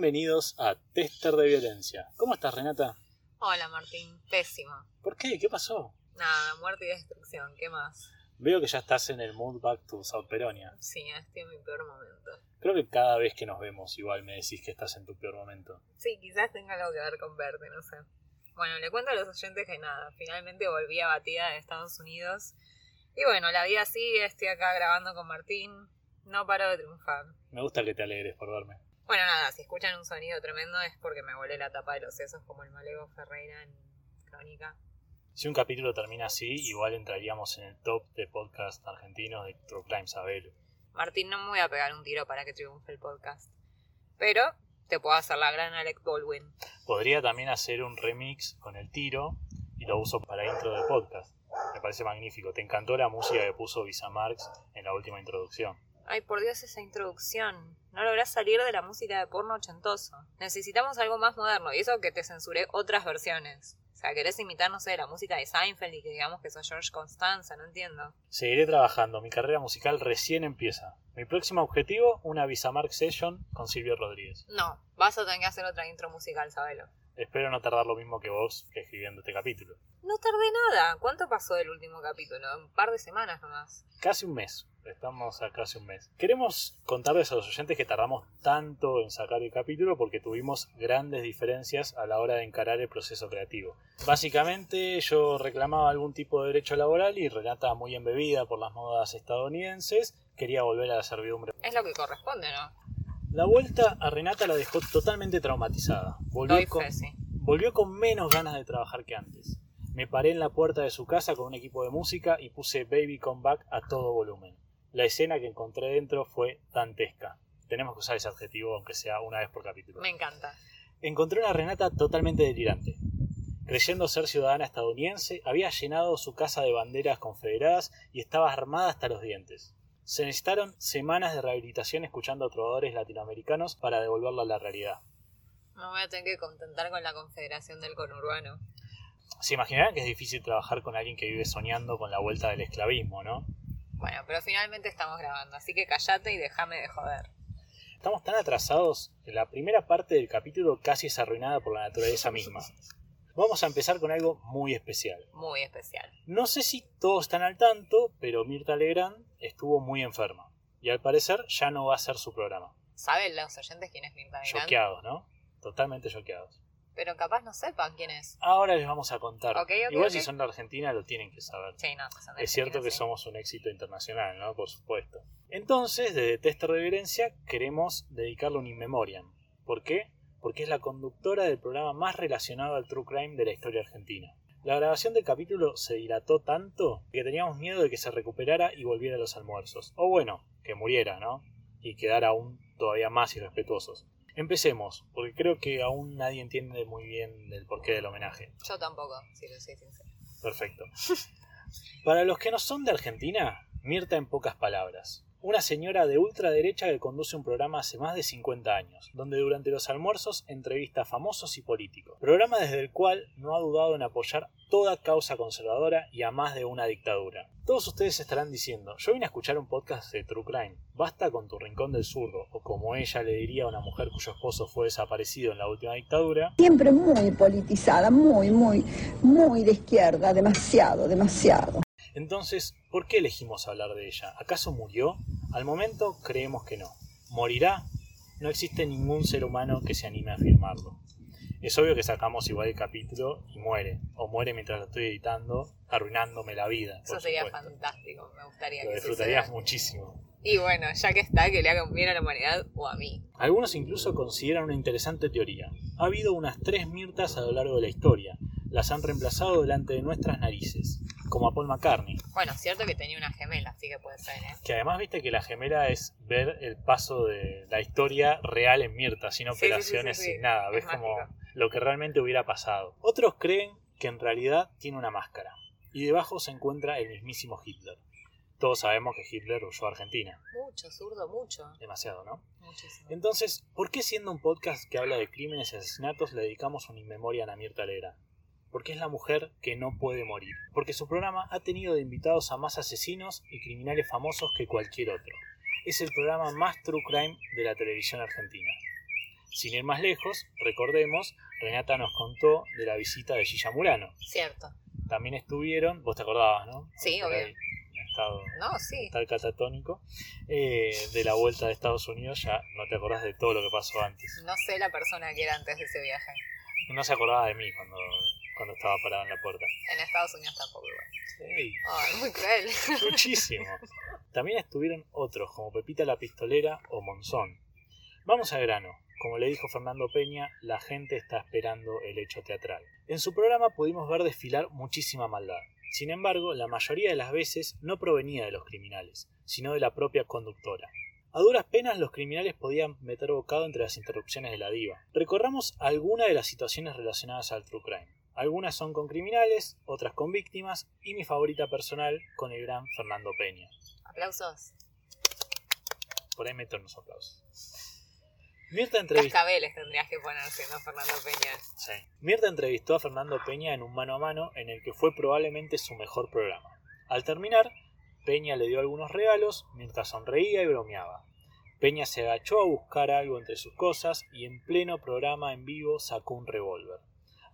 Bienvenidos a Tester de Violencia. ¿Cómo estás, Renata? Hola Martín, pésimo. ¿Por qué? ¿Qué pasó? Nada, muerte y destrucción, ¿qué más? Veo que ya estás en el mood back to South Peronia. Sí, estoy en mi peor momento. Creo que cada vez que nos vemos igual me decís que estás en tu peor momento. Sí, quizás tenga algo que ver con verte, no sé. Bueno, le cuento a los oyentes que nada, finalmente volví a batida de Estados Unidos. Y bueno, la vida sigue, estoy acá grabando con Martín, no paro de triunfar. Me gusta que te alegres por verme. Bueno, nada, si escuchan un sonido tremendo es porque me volé la tapa de los sesos como el malego Ferreira en Crónica. Si un capítulo termina así, igual entraríamos en el top de podcast argentinos de True Crime Sabelo. Martín, no me voy a pegar un tiro para que triunfe el podcast. Pero te puedo hacer la gran Alec Baldwin. Podría también hacer un remix con el tiro y lo uso para intro del podcast. Me parece magnífico. Te encantó la música que puso Visa Marx en la última introducción. Ay, por Dios, esa introducción. No lográs salir de la música de porno ochentoso. Necesitamos algo más moderno, y eso que te censuré otras versiones. O sea, querés imitar, no sé, la música de Seinfeld y que digamos que sos George Constanza, no entiendo. Seguiré trabajando, mi carrera musical recién empieza. Mi próximo objetivo, una Visa Marx Session con Silvio Rodríguez. No, vas a tener que hacer otra intro musical, sabelo. Espero no tardar lo mismo que vos escribiendo este capítulo. No tardé nada. ¿Cuánto pasó del último capítulo? Un par de semanas nomás. Casi un mes. Estamos a casi un mes. Queremos contarles a los oyentes que tardamos tanto en sacar el capítulo porque tuvimos grandes diferencias a la hora de encarar el proceso creativo. Básicamente yo reclamaba algún tipo de derecho laboral y Renata, muy embebida por las modas estadounidenses, quería volver a la servidumbre. Es lo que corresponde, ¿no? La vuelta a Renata la dejó totalmente traumatizada. Volvió, Doy con, fe, sí. volvió con menos ganas de trabajar que antes. Me paré en la puerta de su casa con un equipo de música y puse Baby Come Back a todo volumen. La escena que encontré dentro fue dantesca. Tenemos que usar ese adjetivo aunque sea una vez por capítulo. Me encanta. Encontré una Renata totalmente delirante. Creyendo ser ciudadana estadounidense, había llenado su casa de banderas confederadas y estaba armada hasta los dientes. Se necesitaron semanas de rehabilitación escuchando a trovadores latinoamericanos para devolverla a la realidad. Me voy a tener que contentar con la confederación del conurbano. Se imaginarán que es difícil trabajar con alguien que vive soñando con la vuelta del esclavismo, ¿no? Bueno, pero finalmente estamos grabando, así que callate y déjame de joder. Estamos tan atrasados que la primera parte del capítulo casi es arruinada por la naturaleza misma. Vamos a empezar con algo muy especial. Muy especial. No sé si todos están al tanto, pero Mirta Legrand estuvo muy enferma. Y al parecer ya no va a ser su programa. ¿Saben los oyentes quién es Mirta Legrand? Choqueados, ¿no? Totalmente choqueados. Pero capaz no sepan quién es. Ahora les vamos a contar. Igual si son de Argentina lo tienen que saber. Sí, no, son de Es cierto que sí. somos un éxito internacional, ¿no? Por supuesto. Entonces, desde Tester de Violencia queremos dedicarle un in memoriam. ¿Por qué? Porque es la conductora del programa más relacionado al true crime de la historia argentina. La grabación del capítulo se dilató tanto que teníamos miedo de que se recuperara y volviera a los almuerzos. O bueno, que muriera, ¿no? Y quedara aún todavía más irrespetuosos. Empecemos, porque creo que aún nadie entiende muy bien el porqué del homenaje. Yo tampoco, si lo soy sincero. Perfecto. Para los que no son de Argentina, Mirta en pocas palabras. Una señora de ultraderecha que conduce un programa hace más de 50 años, donde durante los almuerzos entrevista a famosos y políticos. Programa desde el cual no ha dudado en apoyar toda causa conservadora y a más de una dictadura. Todos ustedes estarán diciendo, yo vine a escuchar un podcast de True Crime, basta con tu rincón del zurdo, o como ella le diría a una mujer cuyo esposo fue desaparecido en la última dictadura, Siempre muy politizada, muy, muy, muy de izquierda, demasiado, demasiado. Entonces, ¿por qué elegimos hablar de ella? ¿Acaso murió? Al momento creemos que no. ¿Morirá? No existe ningún ser humano que se anime a afirmarlo. Es obvio que sacamos igual el capítulo y muere, o muere mientras lo estoy editando, arruinándome la vida. Eso sería supuesto. fantástico, me gustaría Lo que disfrutarías suceda. muchísimo. Y bueno, ya que está, que le haga un bien a la humanidad o a mí. Algunos incluso consideran una interesante teoría. Ha habido unas tres Mirtas a lo largo de la historia. Las han reemplazado delante de nuestras narices, como a Paul McCartney. Bueno, cierto que tenía una gemela, así que puede ser, ¿eh? Que además viste que la gemela es ver el paso de la historia real en Mirta, sin Sí, sí, sí, operaciones, sí, sin nada. Es Ves como lo que realmente hubiera pasado. Otros creen que en realidad tiene una máscara. Y debajo se encuentra el mismísimo Hitler. Todos sabemos que Hitler huyó a Argentina. Mucho, zurdo, mucho. Demasiado, ¿no? Muchísimo. Entonces, ¿por qué siendo un podcast que habla de crímenes y asesinatos le dedicamos una inmemoria a Mirta Legrand? Porque es la mujer que no puede morir. Porque su programa ha tenido de invitados a más asesinos y criminales famosos que cualquier otro. Es el programa más true crime de la televisión argentina. Sin ir más lejos, recordemos, Renata nos contó de la visita de Gilla Murano. Cierto. También estuvieron, vos te acordabas, ¿no? Sí, Por obvio. ahí, en estado No, sí. tal catatónico, eh, de la vuelta de Estados Unidos, ya no te acordás de todo lo que pasó antes. No sé la persona que era antes de ese viaje. No se acordaba de mí cuando, cuando estaba parado en la puerta. En Estados Unidos tampoco igual. Ey, Ay, muy cruel. muchísimo. También estuvieron otros, como Pepita la Pistolera o Monzón. Vamos al grano. Como le dijo Fernando Peña, la gente está esperando el hecho teatral. En su programa pudimos ver desfilar muchísima maldad. Sin embargo, la mayoría de las veces no provenía de los criminales, sino de la propia conductora. A duras penas los criminales podían meter bocado entre las interrupciones de la diva. Recorramos algunas de las situaciones relacionadas al true crime. Algunas son con criminales, otras con víctimas y mi favorita personal con el gran Fernando Peña. Aplausos. Por ahí meto unos aplausos. Mirta entrevistó, Cascabeles tendrías que poner siendo Fernando Peña. sí. Mirta entrevistó a Fernando Peña en un mano a mano en el que fue probablemente su mejor programa. Al terminar, Peña le dio algunos regalos, Mirta sonreía y bromeaba. Peña se agachó a buscar algo entre sus cosas y en pleno programa en vivo sacó un revólver.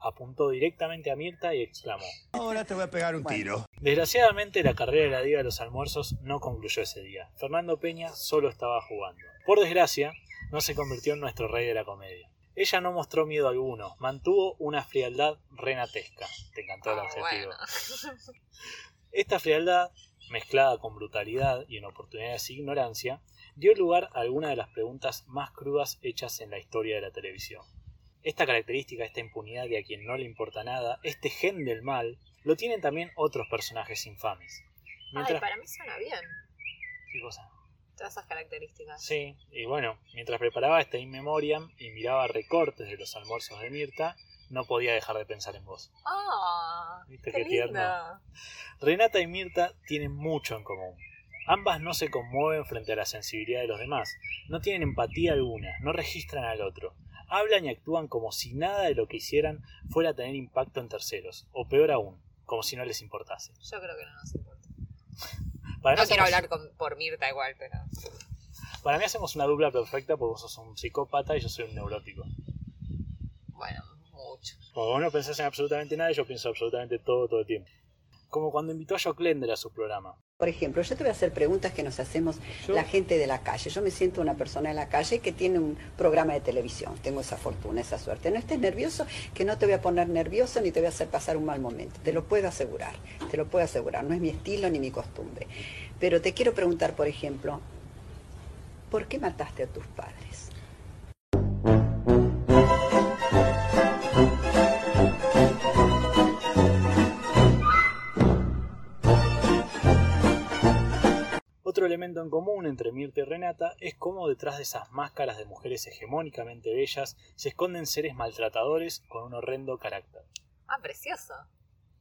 Apuntó directamente a Mirta y exclamó: Ahora te voy a pegar un tiro. Desgraciadamente la carrera de la Diva de los Almuerzos no concluyó ese día. Fernando Peña solo estaba jugando. Por desgracia, no se convirtió en nuestro rey de la comedia. Ella no mostró miedo alguno, mantuvo una frialdad renatesca. Te encantó el Ah, adjetivo. bueno. Esta frialdad, mezclada con brutalidad y en oportunidades de ignorancia, dio lugar a algunas de las preguntas más crudas hechas en la historia de la televisión. Esta característica, esta impunidad de a quien no le importa nada, este gen del mal, lo tienen también otros personajes infames. Ay, Mientras... para mí suena bien. ¿Qué cosa? Todas esas características. Sí, y bueno, mientras preparaba este In Memoriam y miraba recortes de los almuerzos de Mirta, no podía dejar de pensar en vos. Ah, ¿Viste qué qué tierno? Renata y Mirta tienen mucho en común. Ambas no se conmueven frente a la sensibilidad de los demás, no tienen empatía alguna, no registran al otro, hablan y actúan como si nada de lo que hicieran fuera a tener impacto en terceros, o peor aún, como si no les importase. Yo creo que no nos importa. Para, No quiero hacemos, hablar con- por Mirta igual, pero. para mí hacemos una dupla perfecta porque vos sos un psicópata y yo soy un neurótico. Bueno, mucho. Como vos no pensás en absolutamente nada, yo pienso absolutamente todo todo el tiempo. Como cuando invitó a Joe Klender a su programa. Por ejemplo, yo te voy a hacer preguntas que nos hacemos Yo- la gente de la calle. Yo me siento una persona en la calle que tiene un programa de televisión. Tengo esa fortuna, esa suerte. No estés nervioso, que no te voy a poner nervioso ni te voy a hacer pasar un mal momento. Te lo puedo asegurar, te lo puedo asegurar. No es mi estilo ni mi costumbre. Pero te quiero preguntar, por ejemplo, ¿por qué mataste a tus padres? Otro elemento en común entre Mirta y Renata es cómo detrás de esas máscaras de mujeres hegemónicamente bellas se esconden seres maltratadores con un horrendo carácter. Ah, precioso.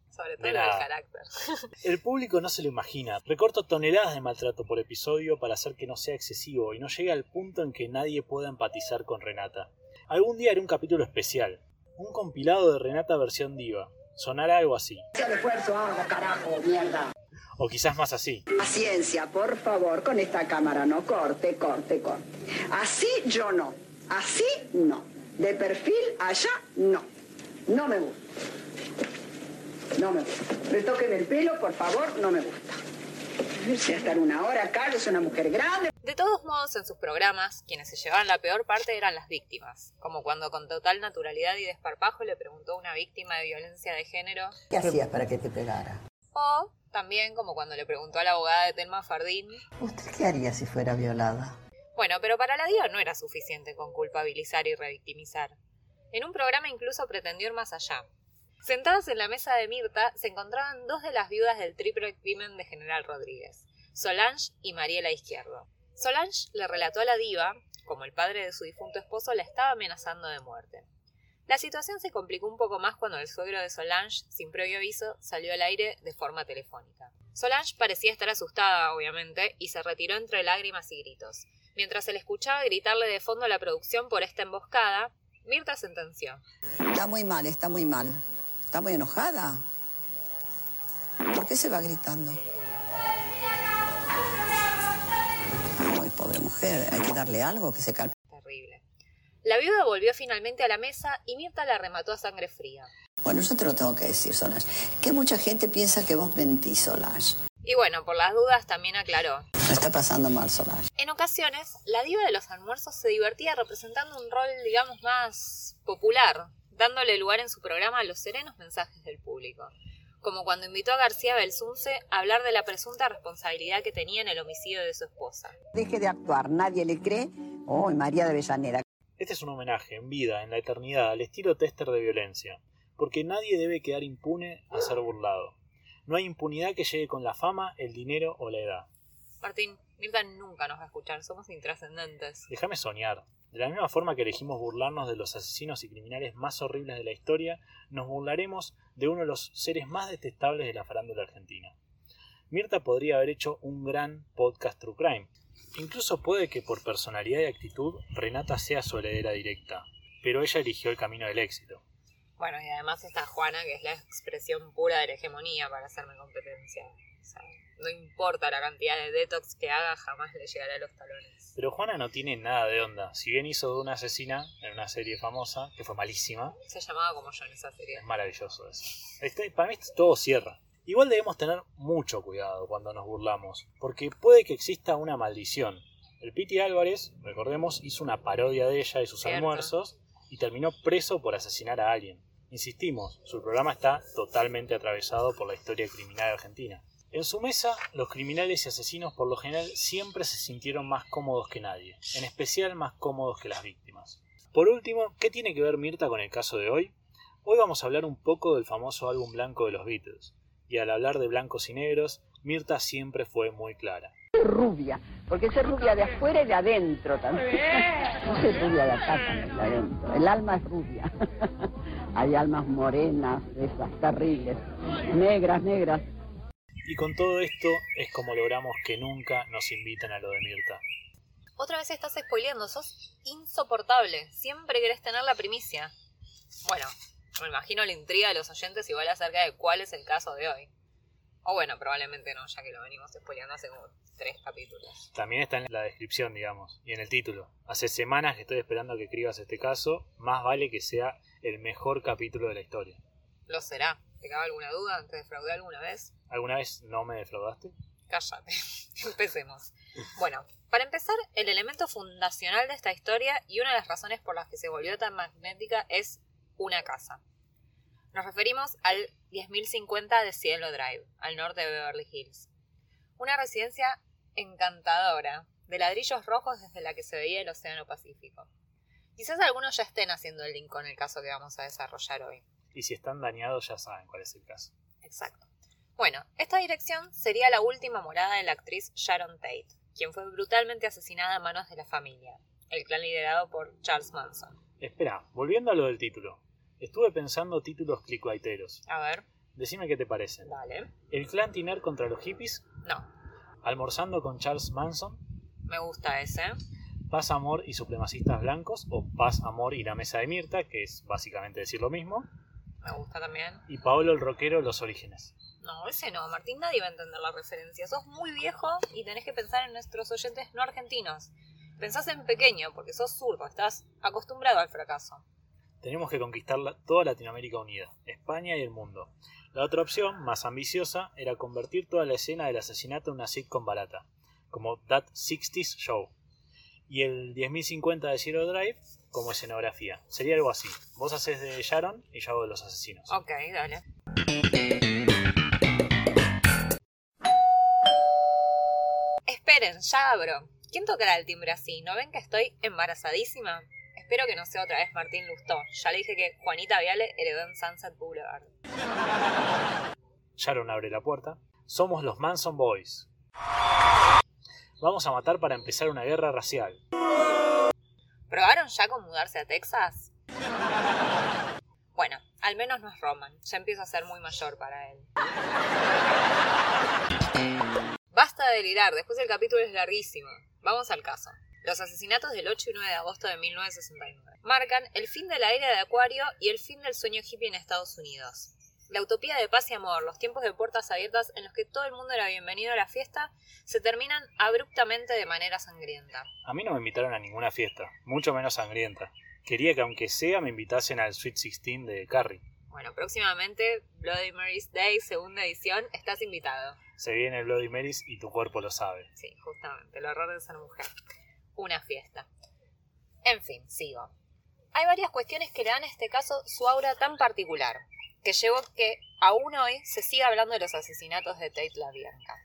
Sobre todo nada. carácter. El público no se lo imagina. Recorto toneladas de maltrato por episodio para hacer que no sea excesivo y no llegue al punto en que nadie pueda empatizar con Renata. Algún día haré un capítulo especial, un compilado de Renata versión diva. Sonará algo así, El esfuerzo hago, carajo, mierda. O quizás más así. Paciencia, por favor, con esta cámara, no corte, corte, corte. Así yo no, así no. De perfil allá, no. No me gusta. No me gusta. Retóqueme el pelo, por favor, no me gusta. Si estar una hora acá, soy una mujer grande. De todos modos, en sus programas, quienes se llevaban la peor parte eran las víctimas, como cuando con total naturalidad y desparpajo le preguntó a una víctima de violencia de género, ¿Qué hacías para que te pegara? o también como cuando le preguntó a la abogada de Telma Fardín. ¿Usted qué haría si fuera violada? Bueno, pero para la diva no era suficiente con culpabilizar y revictimizar. En un programa incluso pretendió ir más allá. Sentadas en la mesa de Mirta se encontraban dos de las viudas del triple crimen de General Rodríguez, Solange y Mariela Izquierdo. Solange le relató a la diva, como el padre de su difunto esposo la estaba amenazando de muerte. La situación se complicó un poco más cuando el suegro de Solange, sin previo aviso, salió al aire de forma telefónica. Solange parecía estar asustada, obviamente, y se retiró entre lágrimas y gritos. Mientras se le escuchaba gritarle de fondo a la producción por esta emboscada, Mirta sentenció. Está muy mal, está muy mal. Está muy enojada. ¿Por qué se va gritando? Muy pobre mujer, hay que darle algo que se calme. Terrible. La viuda volvió finalmente a la mesa y Mirta la remató a sangre fría. Bueno, yo te lo tengo que decir, Solange, que mucha gente piensa que vos mentís, Solange. Y bueno, por las dudas también aclaró. Me está pasando mal, Solange. En ocasiones, la diva de los almuerzos se divertía representando un rol, digamos, más popular, dándole lugar en su programa a los serenos mensajes del público. Como cuando invitó a García Belsunce a hablar de la presunta responsabilidad que tenía en el homicidio de su esposa. Deje de actuar, nadie le cree. Oh, María de Avellaneda. Este es un homenaje, en vida, en la eternidad, al estilo tester de violencia, porque nadie debe quedar impune a ser burlado. No hay impunidad que llegue con la fama, el dinero o la edad. Martín, Mirta nunca nos va a escuchar, somos intrascendentes. Déjame soñar. De la misma forma que elegimos burlarnos de los asesinos y criminales más horribles de la historia, nos burlaremos de uno de los seres más detestables de la farándula argentina. Mirta podría haber hecho un gran podcast True Crime. Incluso puede que por personalidad y actitud Renata sea su heredera directa, pero ella eligió el camino del éxito. Bueno, y además está Juana, que es la expresión pura de la hegemonía para hacerme competencia. O sea, no importa la cantidad de detox que haga, jamás le llegará a los talones. Pero Juana no tiene nada de onda. Si bien hizo de una asesina en una serie famosa, que fue malísima, Se llamaba como yo en esa serie. es maravilloso eso. Este- para mí todo cierra. Igual debemos tener mucho cuidado cuando nos burlamos, porque puede que exista una maldición. El Piti Álvarez, recordemos, hizo una parodia de ella y sus Cierto. almuerzos y terminó preso por asesinar a alguien. Insistimos, su programa está totalmente atravesado por la historia criminal argentina. En su mesa, los criminales y asesinos por lo general siempre se sintieron más cómodos que nadie, en especial más cómodos que las víctimas. Por último, ¿qué tiene que ver Mirta con el caso de hoy? Hoy vamos a hablar un poco del famoso álbum blanco de los Beatles, y al hablar de blancos y negros, Mirta siempre fue muy clara. Rubia, porque soy rubia de afuera y de adentro también. No soy rubia de acá también, de adentro. El alma es rubia. Hay almas morenas, esas terribles. Negras, negras. Y con todo esto es como logramos que nunca nos inviten a lo de Mirta. Otra vez estás spoileando, sos insoportable. Siempre querés tener la primicia. Bueno, me imagino la intriga de los oyentes igual acerca de cuál es el caso de hoy. O bueno, probablemente no, ya que lo venimos spoileando hace como tres capítulos. También está en la descripción, digamos, y en el título. Hace semanas que estoy esperando que escribas este caso, más vale que sea el mejor capítulo de la historia. Lo será. ¿Te cabe alguna duda? ¿Te defraudé alguna vez? ¿Alguna vez no me defraudaste? Cállate. Empecemos. Bueno, para empezar, el elemento fundacional de esta historia y una de las razones por las que se volvió tan magnética es una casa. Nos referimos al 10.050 de Cielo Drive, al norte de Beverly Hills. Una residencia encantadora, de ladrillos rojos desde la que se veía el Océano Pacífico. Quizás algunos ya estén haciendo el link con el caso que vamos a desarrollar hoy. Y si están dañados ya saben cuál es el caso. Exacto. Bueno, esta dirección sería la última morada de la actriz Sharon Tate, quien fue brutalmente asesinada a manos de la familia, el clan liderado por Charles Manson. Espera, volviendo a lo del título. Estuve pensando títulos clickbaiteros. A ver, Decime qué te parecen. dale. El clan Tiner contra los hippies, No, almorzando con Charles Manson, me gusta ese. Paz, Amor y Supremacistas Blancos, o Paz, Amor y la Mesa de Mirta, que es básicamente decir lo mismo, Me gusta también. y Paolo el Rockero, Los Orígenes. No, ese no, Martín, nadie va a entender la referencia. Sos muy viejo y tenés que pensar en nuestros oyentes no argentinos. Pensás en pequeño, porque sos zurdo, estás acostumbrado al fracaso. Tenemos que conquistar toda Latinoamérica unida, España y el mundo. La otra opción, más ambiciosa, era convertir toda la escena del asesinato en una sitcom barata, como That 60s Show. Y el 10.050 de Zero Drive como escenografía. Sería algo así. Vos haces de Sharon y yo hago de los asesinos. Ok, dale. Esperen, ya abro. ¿Quién tocará el timbre así? ¿No ven que estoy embarazadísima? Espero que no sea otra vez Martín Lustó. Ya le dije que Juanita Viale heredó en Sunset Boulevard. Sharon abre la puerta. Somos los Manson Boys. Vamos a matar para empezar una guerra racial. ¿Probaron ya con mudarse a Texas? Bueno, al menos no es Roman. Ya empieza a ser muy mayor para él. Basta de delirar, después el capítulo es larguísimo. Vamos al caso. Los asesinatos del 8 y 9 de agosto de 1969 marcan el fin de la era de Acuario y el fin del sueño hippie en Estados Unidos. La utopía de paz y amor, los tiempos de puertas abiertas en los que todo el mundo era bienvenido a la fiesta, se terminan abruptamente de manera sangrienta. A mí no me invitaron a ninguna fiesta, mucho menos sangrienta. Quería que aunque sea me invitasen al Sweet 16 de Carrie. Bueno, próximamente Bloody Mary's Day, segunda edición, estás invitado. Se viene Bloody Marys y tu cuerpo lo sabe. Sí, justamente, el horror de ser mujer. Una fiesta. En fin, sigo. Hay varias cuestiones que le dan a este caso su aura tan particular, que llevó que aún hoy se siga hablando de los asesinatos de Tate LaBianca.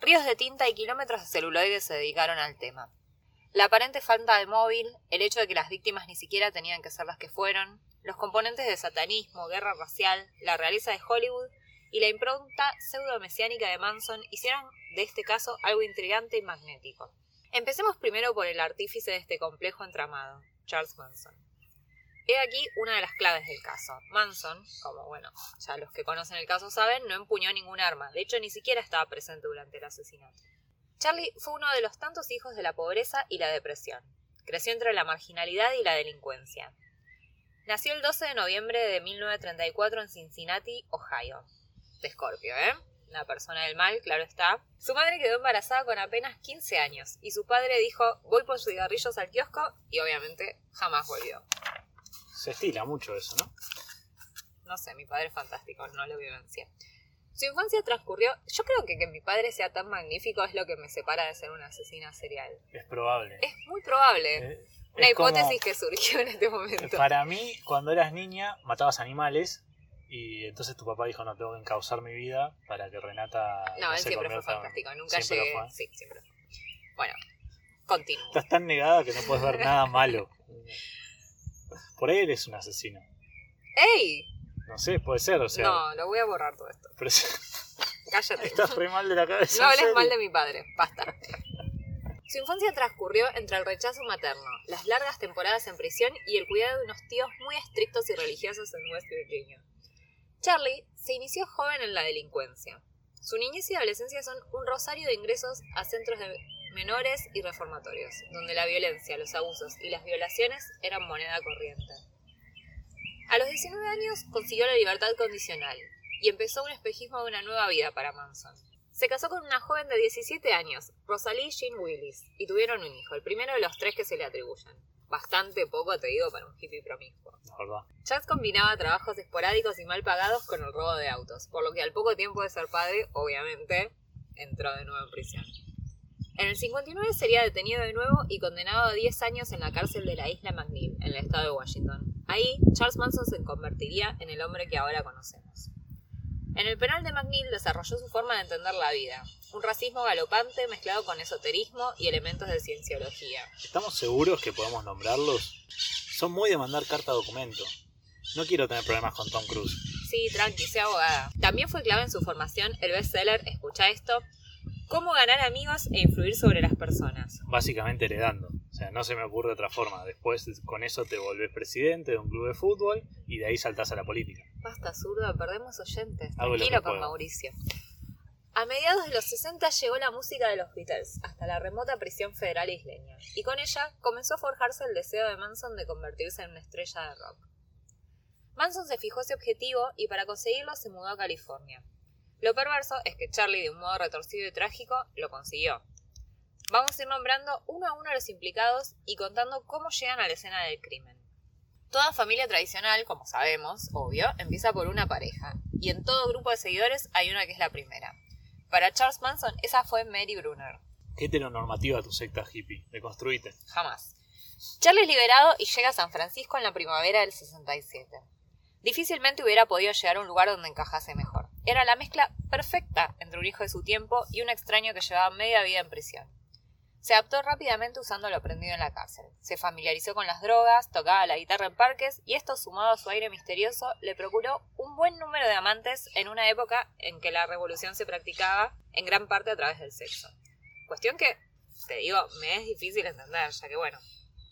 Ríos de tinta y kilómetros de celuloide se dedicaron al tema. La aparente falta de móvil, el hecho de que las víctimas ni siquiera tenían que ser las que fueron, los componentes de satanismo, guerra racial, la realeza de Hollywood y la impronta pseudo-mesiánica de Manson hicieron de este caso algo intrigante y magnético. Empecemos primero por el artífice de este complejo entramado, Charles Manson. He aquí una de las claves del caso. Manson, como bueno, ya los que conocen el caso saben, no empuñó ningún arma, de hecho ni siquiera estaba presente durante el asesinato. Charlie fue uno de los tantos hijos de la pobreza y la depresión. Creció entre la marginalidad y la delincuencia. Nació el 12 de noviembre de 1934 en Cincinnati, Ohio. De Scorpio, ¿eh? Una persona del mal, claro está. Su madre quedó embarazada con apenas 15 años y su padre dijo, voy por cigarrillos al kiosco y obviamente jamás volvió. Se estila mucho eso, ¿no? No sé, mi padre es fantástico, no lo vivencié. Su infancia transcurrió. Yo creo que que mi padre sea tan magnífico es lo que me separa de ser una asesina serial. Es probable. Es muy probable. Eh, una es como- hipótesis que surgió en este momento. Para mí, cuando eras niña, matabas animales y entonces tu papá dijo, no, tengo que encauzar mi vida para que Renata... No, él se siempre fue convierta en-". fantástico. Nunca Siempre llegué. Sí, siempre. Bueno, continúo. Estás tan negada que no puedes ver nada malo. Por ahí eres un asesino. ¡Ey! No sé, puede ser, o sea... no, lo voy a borrar todo esto. pero Cállate. estás re mal de la cabeza. No hables mal de mi padre, basta. Su infancia transcurrió entre el rechazo materno, las largas temporadas en prisión y el cuidado de unos tíos muy estrictos y religiosos en West Virginia. Charlie se inició joven en la delincuencia. Su niñez y adolescencia son un rosario de ingresos a centros de menores y reformatorios, donde la violencia, los abusos y las violaciones eran moneda corriente. A los 19 años consiguió la libertad condicional y empezó un espejismo de una nueva vida para Manson. Se casó con una joven de 17 años, Rosalie Jean Willis, y tuvieron un hijo, el primero de los tres que se le atribuyen. Bastante poco, te digo, para un hippie promiscuo. La verdad. Charles combinaba trabajos esporádicos y mal pagados con el robo de autos, por lo que al poco tiempo de ser padre, obviamente, entró de nuevo en prisión. En el 59 sería detenido de nuevo y condenado a 10 años en la cárcel de la isla McNeil, en el estado de Washington. Ahí, Charles Manson se convertiría en el hombre que ahora conocemos. En el penal de McNeil desarrolló su forma de entender la vida, un racismo galopante mezclado con esoterismo y elementos de cienciología. ¿Estamos seguros que podemos nombrarlos? Son muy de mandar carta documento. No quiero tener problemas con Tom Cruise. Sí, tranqui, sea abogada. También fue clave en su formación el bestseller, escucha esto, Cómo ganar amigos e influir sobre las personas. Básicamente heredando. O sea, no se me ocurre otra forma. Después con eso te volvés presidente de un club de fútbol y de ahí saltás a la política. Basta, zurdo, perdemos oyentes. Tranquilo con. Mauricio. A mediados de los 60 llegó la música de los Beatles hasta la remota prisión federal isleña, y con ella comenzó a forjarse el deseo de Manson de convertirse en una estrella de rock. Manson se fijó ese objetivo y para conseguirlo se mudó a California. Lo perverso es que Charlie, de un modo retorcido y trágico, lo consiguió. Vamos a ir nombrando uno a uno a los implicados y contando cómo llegan a la escena del crimen. Toda familia tradicional, como sabemos, obvio, empieza por una pareja, y en todo grupo de seguidores hay una que es la primera. Para Charles Manson, esa fue Mary Brunner. Qué heteronormativa tu secta hippie. Deconstruite. Jamás. Charlie es liberado y llega a San Francisco en la primavera del 67. Difícilmente hubiera podido llegar a un lugar donde encajase mejor. Era la mezcla perfecta entre un hijo de su tiempo y un extraño que llevaba media vida en prisión. Se adaptó rápidamente usando lo aprendido en la cárcel. Se familiarizó con las drogas, tocaba la guitarra en parques y esto sumado a su aire misterioso le procuró un buen número de amantes en una época en que la revolución se practicaba en gran parte a través del sexo. Cuestión que, te digo, me es difícil entender, ya que bueno,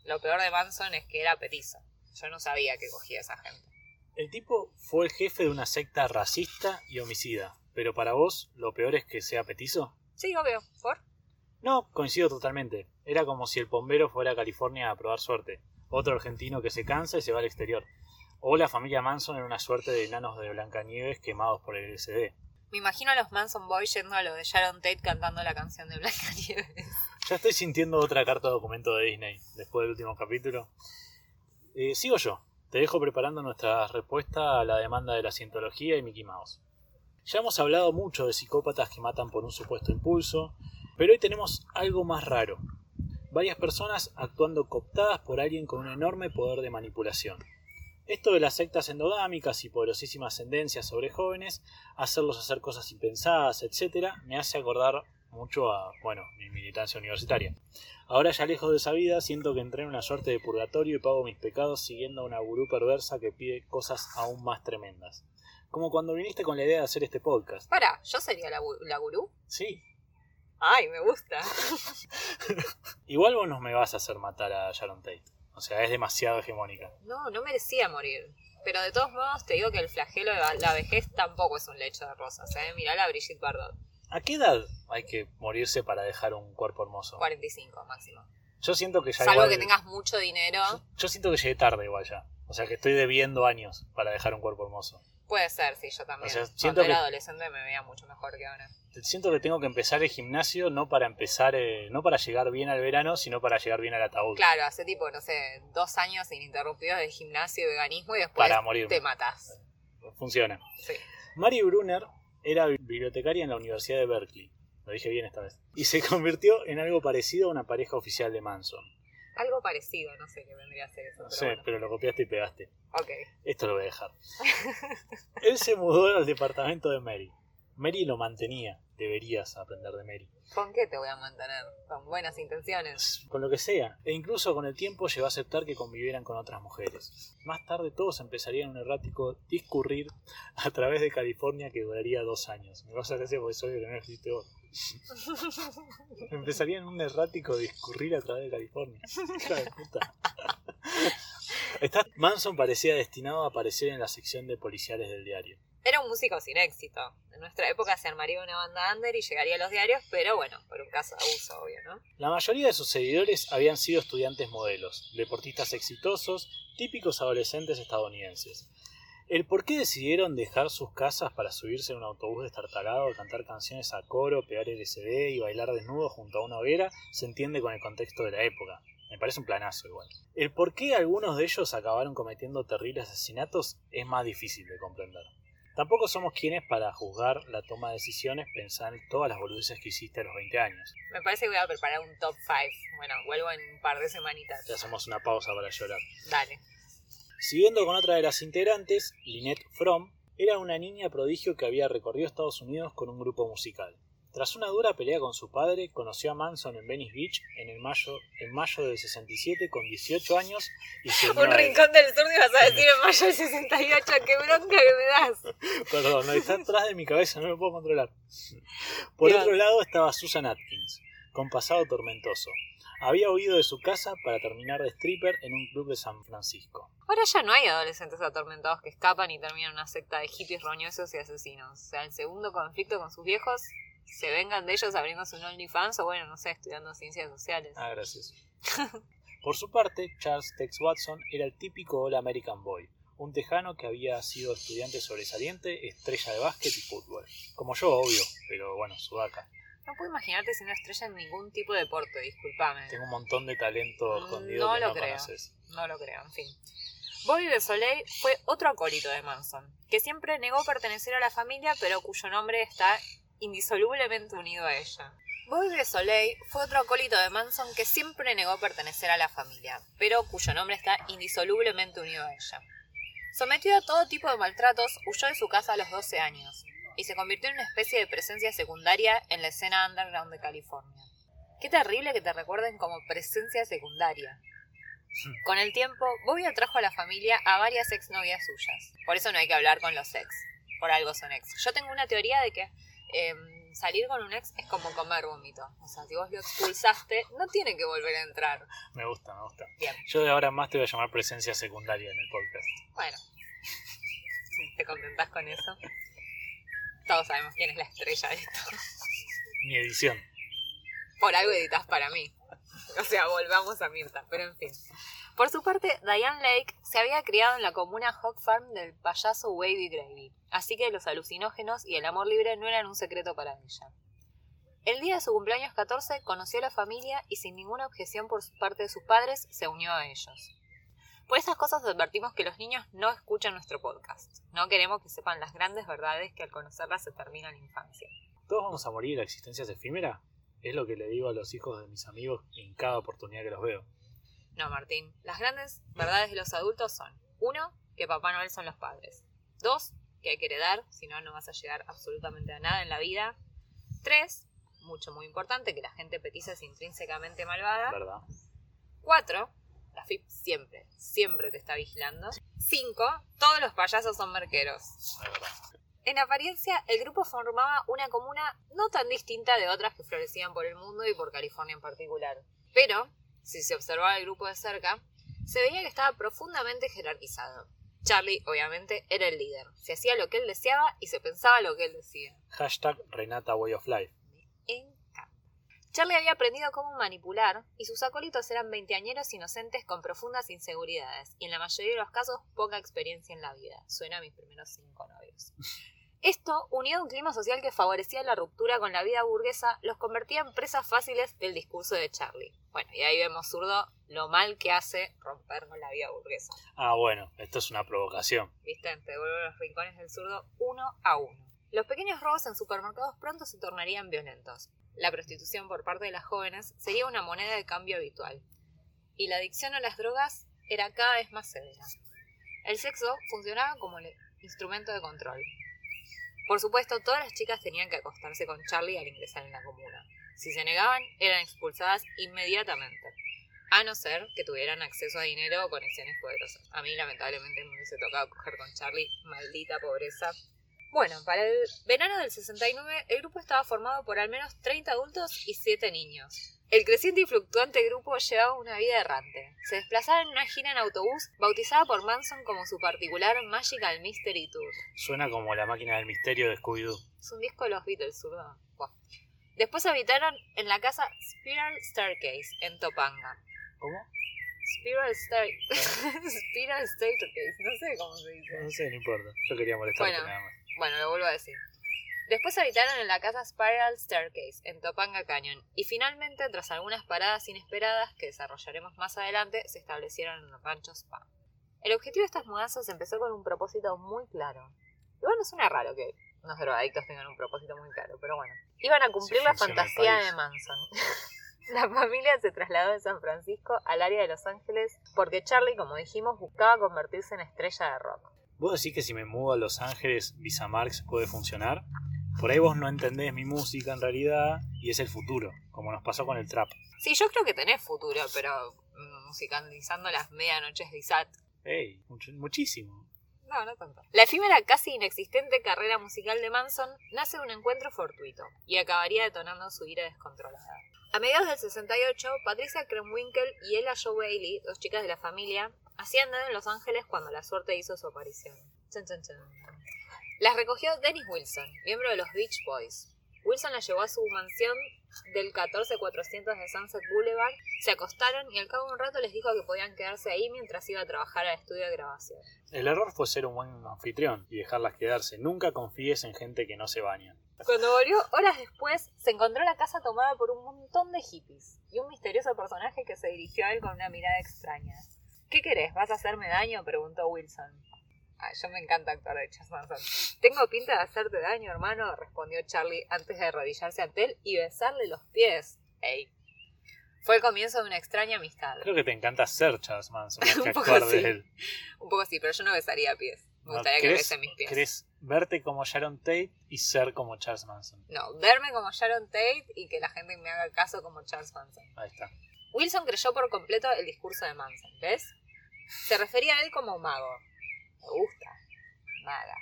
lo peor de Manson es que era petizo. Yo no sabía que cogía a esa gente. El tipo fue el jefe de una secta racista y homicida. Pero para vos, lo peor es que sea petizo. Sí, obvio. ¿Por? No, coincido totalmente. Era como si el bombero fuera a California a probar suerte. Otro argentino que se cansa y se va al exterior. O la familia Manson en una suerte de enanos de Blancanieves quemados por el LSD. Me imagino a los Manson Boys yendo a lo de Sharon Tate cantando la canción de Blancanieves. Ya estoy sintiendo otra carta documento de Disney después del último capítulo. Eh, sigo yo. Te dejo preparando nuestra respuesta a la demanda de la cientología y Mickey Mouse. Ya hemos hablado mucho de psicópatas que matan por un supuesto impulso, pero hoy tenemos algo más raro. Varias personas actuando cooptadas por alguien con un enorme poder de manipulación. Esto de las sectas endogámicas y poderosísima ascendencia sobre jóvenes, hacerlos hacer cosas impensadas, etc., me hace acordar mucho a, bueno, mi militancia universitaria. Ahora ya lejos de esa vida, siento que entré en una suerte de purgatorio y pago mis pecados siguiendo a una gurú perversa que pide cosas aún más tremendas. Como cuando viniste con la idea de hacer este podcast. Para, ¿yo sería la, la gurú? Sí. Ay, me gusta. Igual vos no me vas a hacer matar a Sharon Tate. O sea, es demasiado hegemónica. No, no merecía morir. Pero de todos modos te digo que el flagelo de la vejez tampoco es un lecho de rosas, ¿eh? Mirá la Brigitte Bardot. ¿A qué edad hay que morirse para dejar un cuerpo hermoso? 45 máximo. Yo siento que ya Salvo igual- que tengas mucho dinero. Yo siento que llegué tarde igual ya. O sea, que estoy debiendo años para dejar un cuerpo hermoso. Puede ser, sí, yo también. O sea, Cuando siento era que- adolescente me veía mucho mejor que ahora. Siento que tengo que empezar el gimnasio no para empezar, eh, no para llegar bien al verano, sino para llegar bien al ataúd. Claro, hace tipo, no sé, dos años ininterrumpidos de gimnasio y veganismo y después Para te matas. Funciona. Sí. Mary Brunner era bibliotecaria en la Universidad de Berkeley. Lo dije bien esta vez. Y se convirtió en algo parecido a una pareja oficial de Manson. Algo parecido, no sé qué vendría a ser eso. No pero sé, bueno. pero lo copiaste y pegaste. Ok. Esto lo voy a dejar. Él se mudó al departamento de Mary. Mary lo mantenía. Deberías aprender de Mary. ¿Con qué te voy a mantener? Con buenas intenciones. Con lo que sea. E incluso con el tiempo llegó a aceptar que convivieran con otras mujeres. Más tarde todos empezarían un errático discurrir a través de California que duraría dos años. Me vas a decir porque soy que no existe vos. Empezarían un errático discurrir a través de California. Hija de puta. Esta- Manson parecía destinado a aparecer en la sección de policiales del diario. Era un músico sin éxito. En nuestra época se armaría una banda under y llegaría a los diarios, pero bueno, por un caso de abuso, obvio, ¿no? La mayoría de sus seguidores habían sido estudiantes modelos, deportistas exitosos, típicos adolescentes estadounidenses. El por qué decidieron dejar sus casas para subirse en un autobús destartalado, cantar canciones a coro, pegar LSD y bailar desnudos junto a una hoguera se entiende con el contexto de la época. Me parece un planazo igual. El por qué algunos de ellos acabaron cometiendo terribles asesinatos es más difícil de comprender. Tampoco somos quienes para juzgar la toma de decisiones pensar en todas las boludeces que hiciste a los 20 años. Me parece que voy a preparar un top 5. Bueno, vuelvo en un par de semanitas. Ya hacemos una pausa para llorar. Dale. Siguiendo con otra de las integrantes, Lynette Fromm, era una niña prodigio que había recorrido Estados Unidos con un grupo musical. Tras una dura pelea con su padre, conoció a Manson en Venice Beach en, el mayo, en mayo del 67 con 18 años y se Un rincón del sur y vas a decir en mayo del 68. ¡Qué bronca que me das! Perdón, no está atrás de mi cabeza, no me puedo controlar. Por Dios. otro lado estaba Susan Atkins, con pasado tormentoso. Había huido de su casa para terminar de stripper en un club de San Francisco. Ahora ya no hay adolescentes atormentados que escapan y terminan en una secta de hippies roñosos y asesinos. O sea, el segundo conflicto con sus viejos se vengan de ellos abriéndose un OnlyFans o, bueno, no sé, estudiando ciencias sociales. Ah, gracias. Por su parte, Charles Tex Watson era el típico All American Boy, un tejano que había sido estudiante sobresaliente, estrella de básquet y fútbol. Como yo, obvio, pero bueno, sudaca. No puedo imaginarte siendo estrella en ningún tipo de deporte, discúlpame. Tengo un montón de talento Mm, escondido no que lo no creo. conoces. No lo creo, en fin. Bobby de Soleil fue otro acólito de Manson, que siempre negó pertenecer a la familia, pero cuyo nombre está indisolublemente unido a ella. Bobby de Soleil fue otro acólito de Manson que siempre negó pertenecer a la familia, pero cuyo nombre está indisolublemente unido a ella. Sometido a todo tipo de maltratos, huyó de su casa a los 12 años y se convirtió en una especie de presencia secundaria en la escena underground de California. Qué terrible que te recuerden como presencia secundaria. Con el tiempo, Bobby atrajo a la familia a varias exnovias suyas. Por eso no hay que hablar con los ex. Por algo son ex. Yo tengo una teoría de que em, salir con un ex es como comer vómito. O sea, si vos lo expulsaste, no tiene que volver a entrar. Me gusta, me gusta. Bien. Yo de ahora más te voy a llamar presencia secundaria en el podcast. Bueno. Si te contentás con eso. Todos sabemos quién es la estrella de esto. Mi edición. Por algo editas para mí. O sea, volvamos a Mirta, pero en fin. Por su parte, Diane Lake se había criado en la comuna Hog Farm del payaso Wavy Gravy, así que los alucinógenos y el amor libre no eran un secreto para ella. El día de su cumpleaños 14 conoció a la familia y sin ninguna objeción por parte de sus padres se unió a ellos. Por estas cosas advertimos que los niños no escuchan nuestro podcast. No queremos que sepan las grandes verdades que al conocerlas se termina la infancia. ¿Todos vamos a morir y la existencia es efímera? Es lo que le digo a los hijos de mis amigos en cada oportunidad que los veo. No, Martín. Las grandes verdades de los adultos son: uno, que Papá Noel son los padres. Dos, que hay que heredar, si no, no vas a llegar absolutamente a nada en la vida. Tres, mucho, muy importante, que la gente petiza es intrínsecamente malvada. ¿Verdad? Cuatro, la FIP siempre, siempre te está vigilando. Cinco, todos los payasos son merqueros. Verdad. En apariencia, el grupo formaba una comuna no tan distinta de otras que florecían por el mundo y por California en particular. Pero, si se observaba el grupo de cerca, se veía que estaba profundamente jerarquizado. Charlie, obviamente, era el líder. Se hacía lo que él deseaba y se pensaba lo que él decía. Hashtag Renata Way of Life. Charlie había aprendido cómo manipular y sus acólitos eran veinteañeros inocentes con profundas inseguridades y en la mayoría de los casos poca experiencia en la vida. Suena a mis primeros cinco novios. Esto, unido a un clima social que favorecía la ruptura con la vida burguesa, los convertía en presas fáciles del discurso de Charlie. Bueno, y ahí vemos zurdo lo mal que hace romper con la vida burguesa. Ah, bueno, esto es una provocación. ¿Viste? Te devuelvo los rincones del zurdo uno a uno. Los pequeños robos en supermercados pronto se tornarían violentos. La prostitución por parte de las jóvenes sería una moneda de cambio habitual. Y la adicción a las drogas era cada vez más severa. El sexo funcionaba como el instrumento de control. Por supuesto, todas las chicas tenían que acostarse con Charlie al ingresar en la comuna. Si se negaban, eran expulsadas inmediatamente. A no ser que tuvieran acceso a dinero o conexiones poderosas. A mí, lamentablemente, me hubiese tocado coger con Charlie. Maldita pobreza. Bueno, para el verano del 69, el grupo estaba formado por al menos 30 adultos y 7 niños. El creciente y fluctuante grupo llevaba una vida errante. Se desplazaba en una gira en autobús bautizada por Manson como su particular Magical Mystery Tour. Suena como la máquina del misterio de Scooby-Doo. Es un disco de los Beatles, zurdo. Buah. Después habitaron en la casa Spiral Staircase, en Topanga. ¿Cómo? Spiral, Stair... Spiral Staircase, no sé cómo se dice. No sé, no importa. Yo quería molestarte Bueno. nada más. Bueno, lo vuelvo a decir. Después habitaron en la casa Spiral Staircase, en Topanga Canyon, y finalmente, tras algunas paradas inesperadas que desarrollaremos más adelante, se establecieron en rancho Spa. El objetivo de estas mudanzas empezó con un propósito muy claro. Igual no suena raro que unos drogadictos tengan un propósito muy claro, pero bueno. Iban a cumplir Sí la fantasía de Manson. La familia se trasladó de San Francisco al área de Los Ángeles porque Charlie, como dijimos, buscaba convertirse en estrella de rock. ¿Vos decís que si me mudo a Los Ángeles, Visa Marx puede funcionar? Por ahí vos no entendés mi música en realidad y es el futuro, como nos pasó con el trap. Sí, yo creo que tenés futuro, pero mm, musicalizando las medianoches de Isat. ¡Ey! mucho- muchísimo. No, no tanto. La efímera casi inexistente carrera musical de Manson nace de un encuentro fortuito y acabaría detonando su ira descontrolada. A mediados del 68, Patricia Krenwinkel y Ella Jo Bailey, dos chicas de la familia, hacían nada en Los Ángeles cuando la suerte hizo su aparición. Chan, chan, chan. Las recogió Dennis Wilson, miembro de los Beach Boys. Wilson la llevó a su mansión del 14400 de Sunset Boulevard, se acostaron y al cabo de un rato les dijo que podían quedarse ahí mientras iba a trabajar al estudio de grabación. El error fue ser un buen anfitrión y dejarlas quedarse. Nunca confíes en gente que no se baña. Cuando volvió horas después, se encontró la casa tomada por un montón de hippies y un misterioso personaje que se dirigió a él con una mirada extraña. ¿Qué querés? ¿Vas a hacerme daño? preguntó Wilson. Ay, yo me encanta actuar de Charles Manson. ¿Tengo pinta de hacerte daño, hermano? respondió Charlie antes de arrodillarse ante él y besarle los pies. Ey. Fue el comienzo de una extraña amistad. Creo que te encanta ser Charles Manson, más que Un poco actuar de sí. él. Un poco así, pero yo no besaría pies. Me No, gustaría que ¿querés- besen mis pies. ¿Querés verte como Sharon Tate y ser como Charles Manson? No, verme como Sharon Tate y que la gente me haga caso como Charles Manson. Ahí está. Wilson creyó por completo el discurso de Manson, ¿ves? Se refería a él como mago. Me gusta. Maga.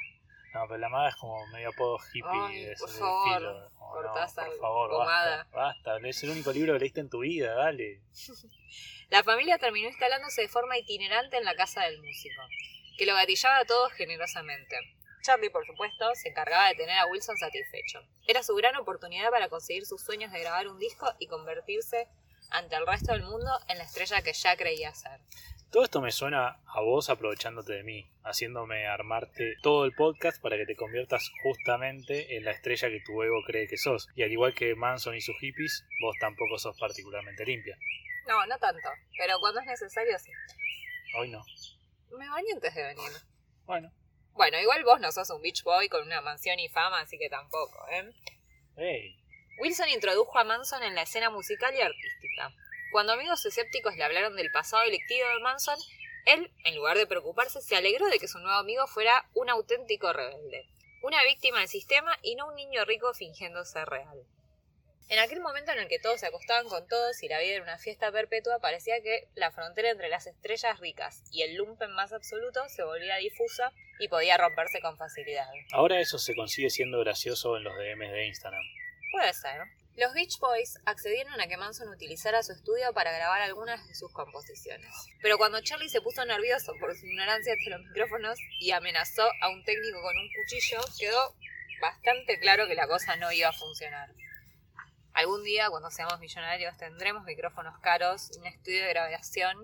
No, pero la maga es como medio apodo hippie Ay, de ese por favor, estilo. Como, no, Cortázar, por favor, pomada. basta, basta. Es el único libro que leíste en tu vida, dale. La familia terminó instalándose de forma itinerante en la casa del músico, que lo gatillaba a todos generosamente. Charlie, por supuesto, se encargaba de tener a Wilson satisfecho. Era su gran oportunidad para conseguir sus sueños de grabar un disco y convertirse ante el resto del mundo en la estrella que ya creía ser. Todo esto me suena a vos aprovechándote de mí, haciéndome armarte todo el podcast para que te conviertas justamente en la estrella que tu ego cree que sos. Y al igual que Manson y sus hippies, vos tampoco sos particularmente limpia. No, no tanto, pero cuando es necesario sí. Hoy no. Me bañé antes de venir. Bueno. Bueno, igual vos no sos un beach boy con una mansión y fama, así que tampoco, ¿eh? Hey. Wilson introdujo a Manson en la escena musical y artística. Cuando amigos escépticos le hablaron del pasado delictivo de Manson, él, en lugar de preocuparse, se alegró de que su nuevo amigo fuera un auténtico rebelde, una víctima del sistema y no un niño rico fingiendo ser real. En aquel momento en el que todos se acostaban con todos y la vida era una fiesta perpetua, parecía que la frontera entre las estrellas ricas y el lumpen más absoluto se volvía difusa y podía romperse con facilidad. Ahora eso se consigue siendo gracioso en los DMs de Instagram. Puede ser. Los Beach Boys accedieron a que Manson utilizara su estudio para grabar algunas de sus composiciones. Pero cuando Charlie se puso nervioso por su ignorancia ante los micrófonos y amenazó a un técnico con un cuchillo, quedó bastante claro que la cosa no iba a funcionar. Algún día, cuando seamos millonarios, tendremos micrófonos caros, un estudio de grabación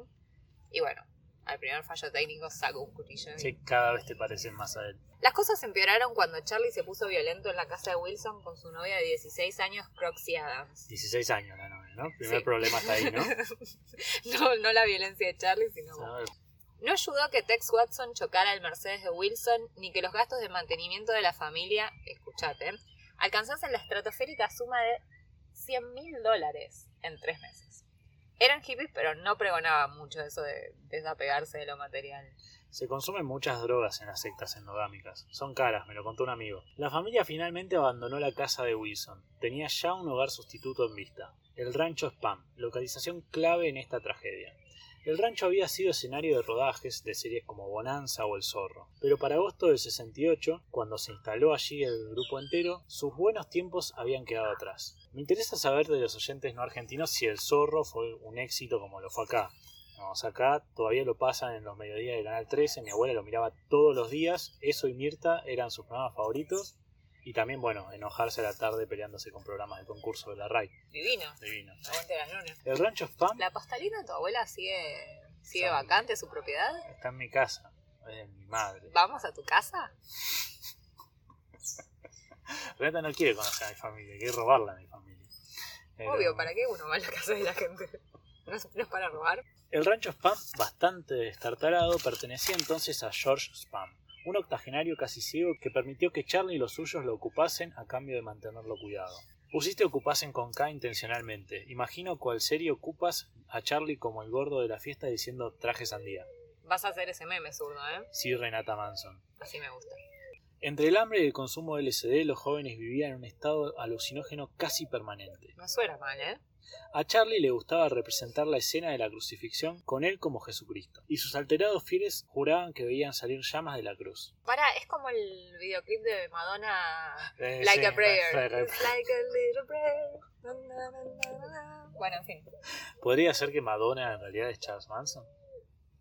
y bueno, al primer fallo técnico saco un cuchillo. y- Sí, cada vez te parecen más a él. Las cosas empeoraron cuando Charlie se puso violento en la casa de Wilson con su novia de 16 años, Roxy Adams. 16 años la novia, ¿no? Primer Sí. problema está ahí, ¿no? No, no la violencia de Charlie, sino... No ayudó que Tex Watson chocara el Mercedes de Wilson, ni que los gastos de mantenimiento de la familia, escuchate, alcanzasen la estratosférica suma de 100 mil dólares en tres meses. Eran hippies, pero no pregonaban mucho eso de desapegarse de lo material. Se consumen muchas drogas en las sectas endogámicas. Son caras, me lo contó un amigo. La familia finalmente abandonó la casa de Wilson. Tenía ya un hogar sustituto en vista. El rancho Spam, localización clave en esta tragedia. El rancho había sido escenario de rodajes de series como Bonanza o El Zorro, pero para agosto del 68, cuando se instaló allí el grupo entero, sus buenos tiempos habían quedado atrás. Me interesa saber de los oyentes no argentinos si El Zorro fue un éxito como lo fue acá. Vamos, acá todavía lo pasan en los mediodías de Canal 13, mi abuela lo miraba todos los días, eso y Mirta eran sus programas favoritos, y también, bueno, enojarse a la tarde peleándose con programas de concurso de la RAI. Divino. Divino. Aguante las lunas. El rancho Spam ¿La pastelina de tu abuela sigue, sigue Sí. vacante su propiedad? está en mi casa, es de mi madre. ¿Vamos a tu casa? Renata no quiere conocer a mi familia, quiere robarla a mi familia. Obvio, ¿para qué uno va a la casa de la gente? ¿No es, no es para robar? El rancho Spam, bastante destartalado, pertenecía entonces a George Spam, un octogenario casi ciego que permitió que Charlie y los suyos lo ocupasen a cambio de mantenerlo cuidado. Pusiste ocupasen con K intencionalmente. Imagino cuál serie ocupas a Charlie como el gordo de la fiesta diciendo traje sandía. Vas a hacer ese meme zurdo, ¿eh? Sí, Renata Manson. Así me gusta. Entre el hambre y el consumo de LSD, los jóvenes vivían en un estado alucinógeno casi permanente. No suena mal, ¿eh? A Charlie le gustaba representar la escena de la crucifixión con él como Jesucristo, y sus alterados fieles juraban que veían salir llamas de la cruz. Para, es como el videoclip de Madonna Eh, Like sí, a Prayer. like a- little prayer. Na, na, na. Bueno, en fin. ¿Podría ser que Madonna en realidad es Charles Manson?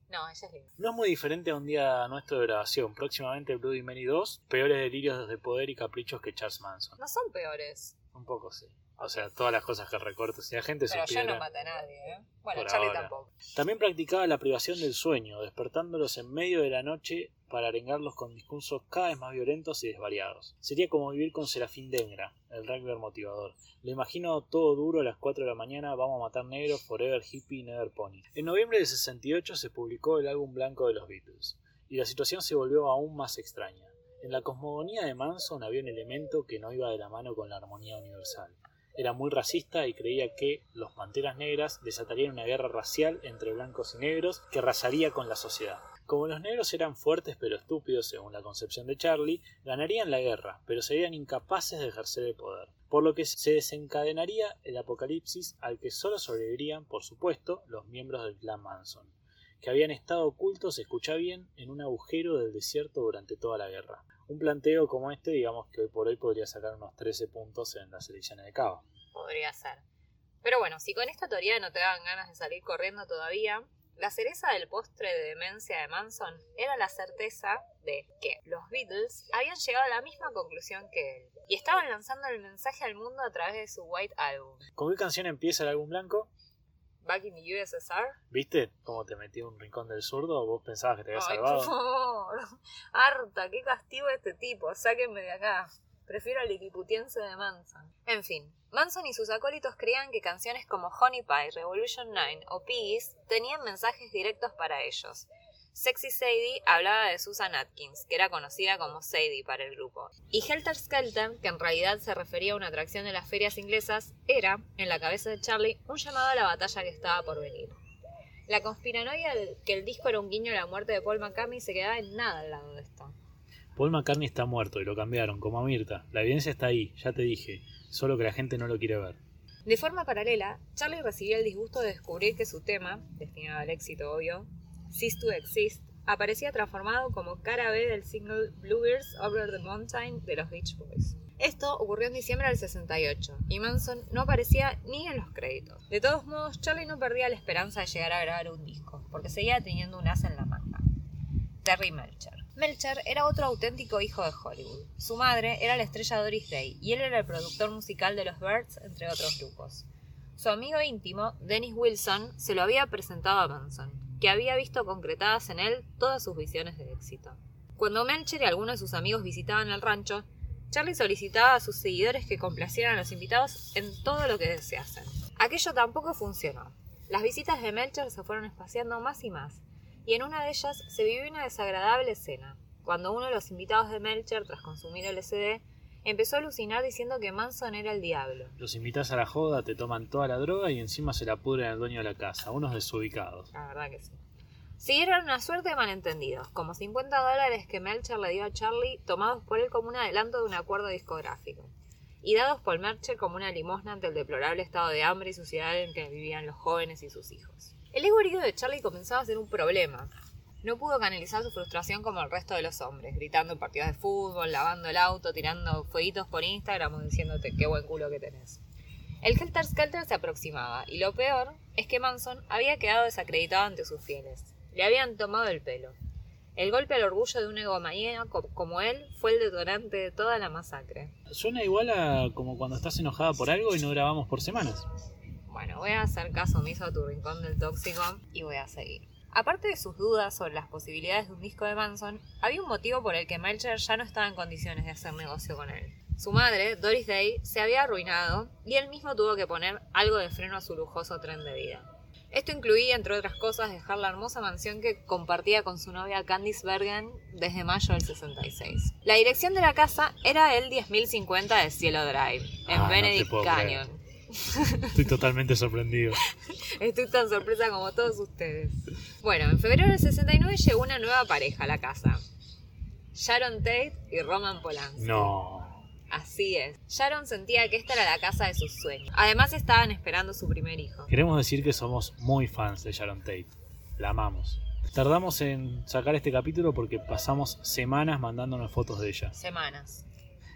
No, ella es linda. No es muy diferente a un día nuestro de grabación, próximamente Bloody Mary 2, peores delirios de poder y caprichos que Charles Manson. No son peores. Un poco sí. O sea, todas las cosas que recorto, si la gente Pero yo supiera... no maté a nadie, ¿eh? Bueno, Charlie ahora. tampoco. También practicaba la privación del sueño, despertándolos en medio de la noche para arengarlos con discursos cada vez más violentos y desvariados. Sería como vivir con Serafín Dengra, el rugby motivador. Lo imagino todo duro a las 4 de la mañana, vamos a matar negros, forever hippie, never pony. En noviembre de 68 se publicó el álbum blanco de los Beatles, y la situación se volvió aún más extraña. En la cosmogonía de Manson había un elemento que no iba de la mano con la armonía universal. Era muy racista y creía que los Panteras Negras desatarían una guerra racial entre blancos y negros que arrasaría con la sociedad. Como los negros eran fuertes pero estúpidos según la concepción de Charlie, ganarían la guerra, pero serían incapaces de ejercer el poder. Por lo que se desencadenaría el apocalipsis al que solo sobrevivirían, por supuesto, los miembros del clan Manson, que habían estado ocultos, escucha bien, en un agujero del desierto durante toda la guerra. Un planteo como este, digamos que hoy por hoy podría sacar unos 13 puntos en las elecciones de Cava. Podría ser. Pero bueno, si con esta teoría no te daban ganas de salir corriendo todavía, la cereza del postre de demencia de Manson era la certeza de que los Beatles habían llegado a la misma conclusión que él y estaban lanzando el mensaje al mundo a través de su White Album. ¿Con qué canción empieza el álbum blanco? Back in the USSR. ¿Viste cómo te metí en un rincón del zurdo? ¿Vos pensabas que te había salvado? por favor. Harta, qué castigo este tipo. Sáquenme de acá. Prefiero al liliputiense de Manson. En fin, Manson y sus acólitos creían que canciones como Honey Pie, Revolution 9 o Piggies tenían mensajes directos para ellos. Sexy Sadie hablaba de Susan Atkins, que era conocida como Sadie para el grupo. Y Helter Skelter, que en realidad se refería a una atracción de las ferias inglesas, era, en la cabeza de Charlie, un llamado a la batalla que estaba por venir. La conspiranoia de que el disco era un guiño a la muerte de Paul McCartney se quedaba en nada al lado de esto. Paul McCartney está muerto y lo cambiaron, como a Mirta. La evidencia está ahí, ya te dije, solo que la gente no lo quiere ver. De forma paralela, Charlie recibió el disgusto de descubrir que su tema, destinado al éxito obvio, Cease to Exist, aparecía transformado como cara B del single Bluebirds Over the Mountain de los Beach Boys. Esto ocurrió en diciembre del 68 y Manson no aparecía ni en los créditos. De todos modos, Charlie no perdía la esperanza de llegar a grabar un disco, porque seguía teniendo un as en la manga. Terry Melcher. Melcher era otro auténtico hijo de Hollywood. Su madre era la estrella Doris Day y él era el productor musical de los Birds, entre otros grupos. Su amigo íntimo, Dennis Wilson, se lo había presentado a Manson, que había visto concretadas en él todas sus visiones de éxito. Cuando Melcher y algunos de sus amigos visitaban el rancho, Charlie solicitaba a sus seguidores que complacieran a los invitados en todo lo que deseasen. Aquello tampoco funcionó. Las visitas de Melcher se fueron espaciando más y más, y en una de ellas se vivió una desagradable escena, cuando uno de los invitados de Melcher, tras consumir LSD, empezó a alucinar diciendo que Manson era el diablo. Los invitas a la joda, te toman toda la droga y encima se la pudren al dueño de la casa, unos desubicados. La verdad que sí. Siguieron una suerte de malentendidos, como 50 dólares que Melcher le dio a Charlie, tomados por él como un adelanto de un acuerdo discográfico, y dados por Melcher como una limosna ante el deplorable estado de hambre y suciedad en que vivían los jóvenes y sus hijos. El ego herido de Charlie comenzaba a ser un problema. No pudo canalizar su frustración como el resto de los hombres, gritando en partidos de fútbol, lavando el auto, tirando fueguitos por Instagram o diciéndote qué buen culo que tenés. El Helter Skelter se aproximaba, y lo peor es que Manson había quedado desacreditado ante sus fieles. Le habían tomado el pelo. El golpe al orgullo de un egomaníaco como él fue el detonante de toda la masacre. Suena igual a como cuando estás enojada por algo y no grabamos por semanas. Bueno, voy a hacer caso omiso a tu rincón del tóxico y voy a seguir. Aparte de sus dudas sobre las posibilidades de un disco de Manson, había un motivo por el que Melcher ya no estaba en condiciones de hacer negocio con él. Su madre, Doris Day, se había arruinado y él mismo tuvo que poner algo de freno a su lujoso tren de vida. Esto incluía, entre otras cosas, dejar la hermosa mansión que compartía con su novia Candice Bergen desde mayo del 66. La dirección de la casa era el 10050 de Cielo Drive, en Ah, Benedict Canyon. Estoy totalmente sorprendido. Estoy tan sorpresa como todos ustedes. Bueno, en febrero del 69 llegó una nueva pareja a la casa. Sharon Tate y Roman Polanski. No. Así es. Sharon sentía que esta era la casa de sus sueños. Además estaban esperando su primer hijo. Queremos decir que somos muy fans de Sharon Tate. La amamos. Tardamos en sacar este capítulo porque pasamos semanas mandándonos fotos de ella. Semanas.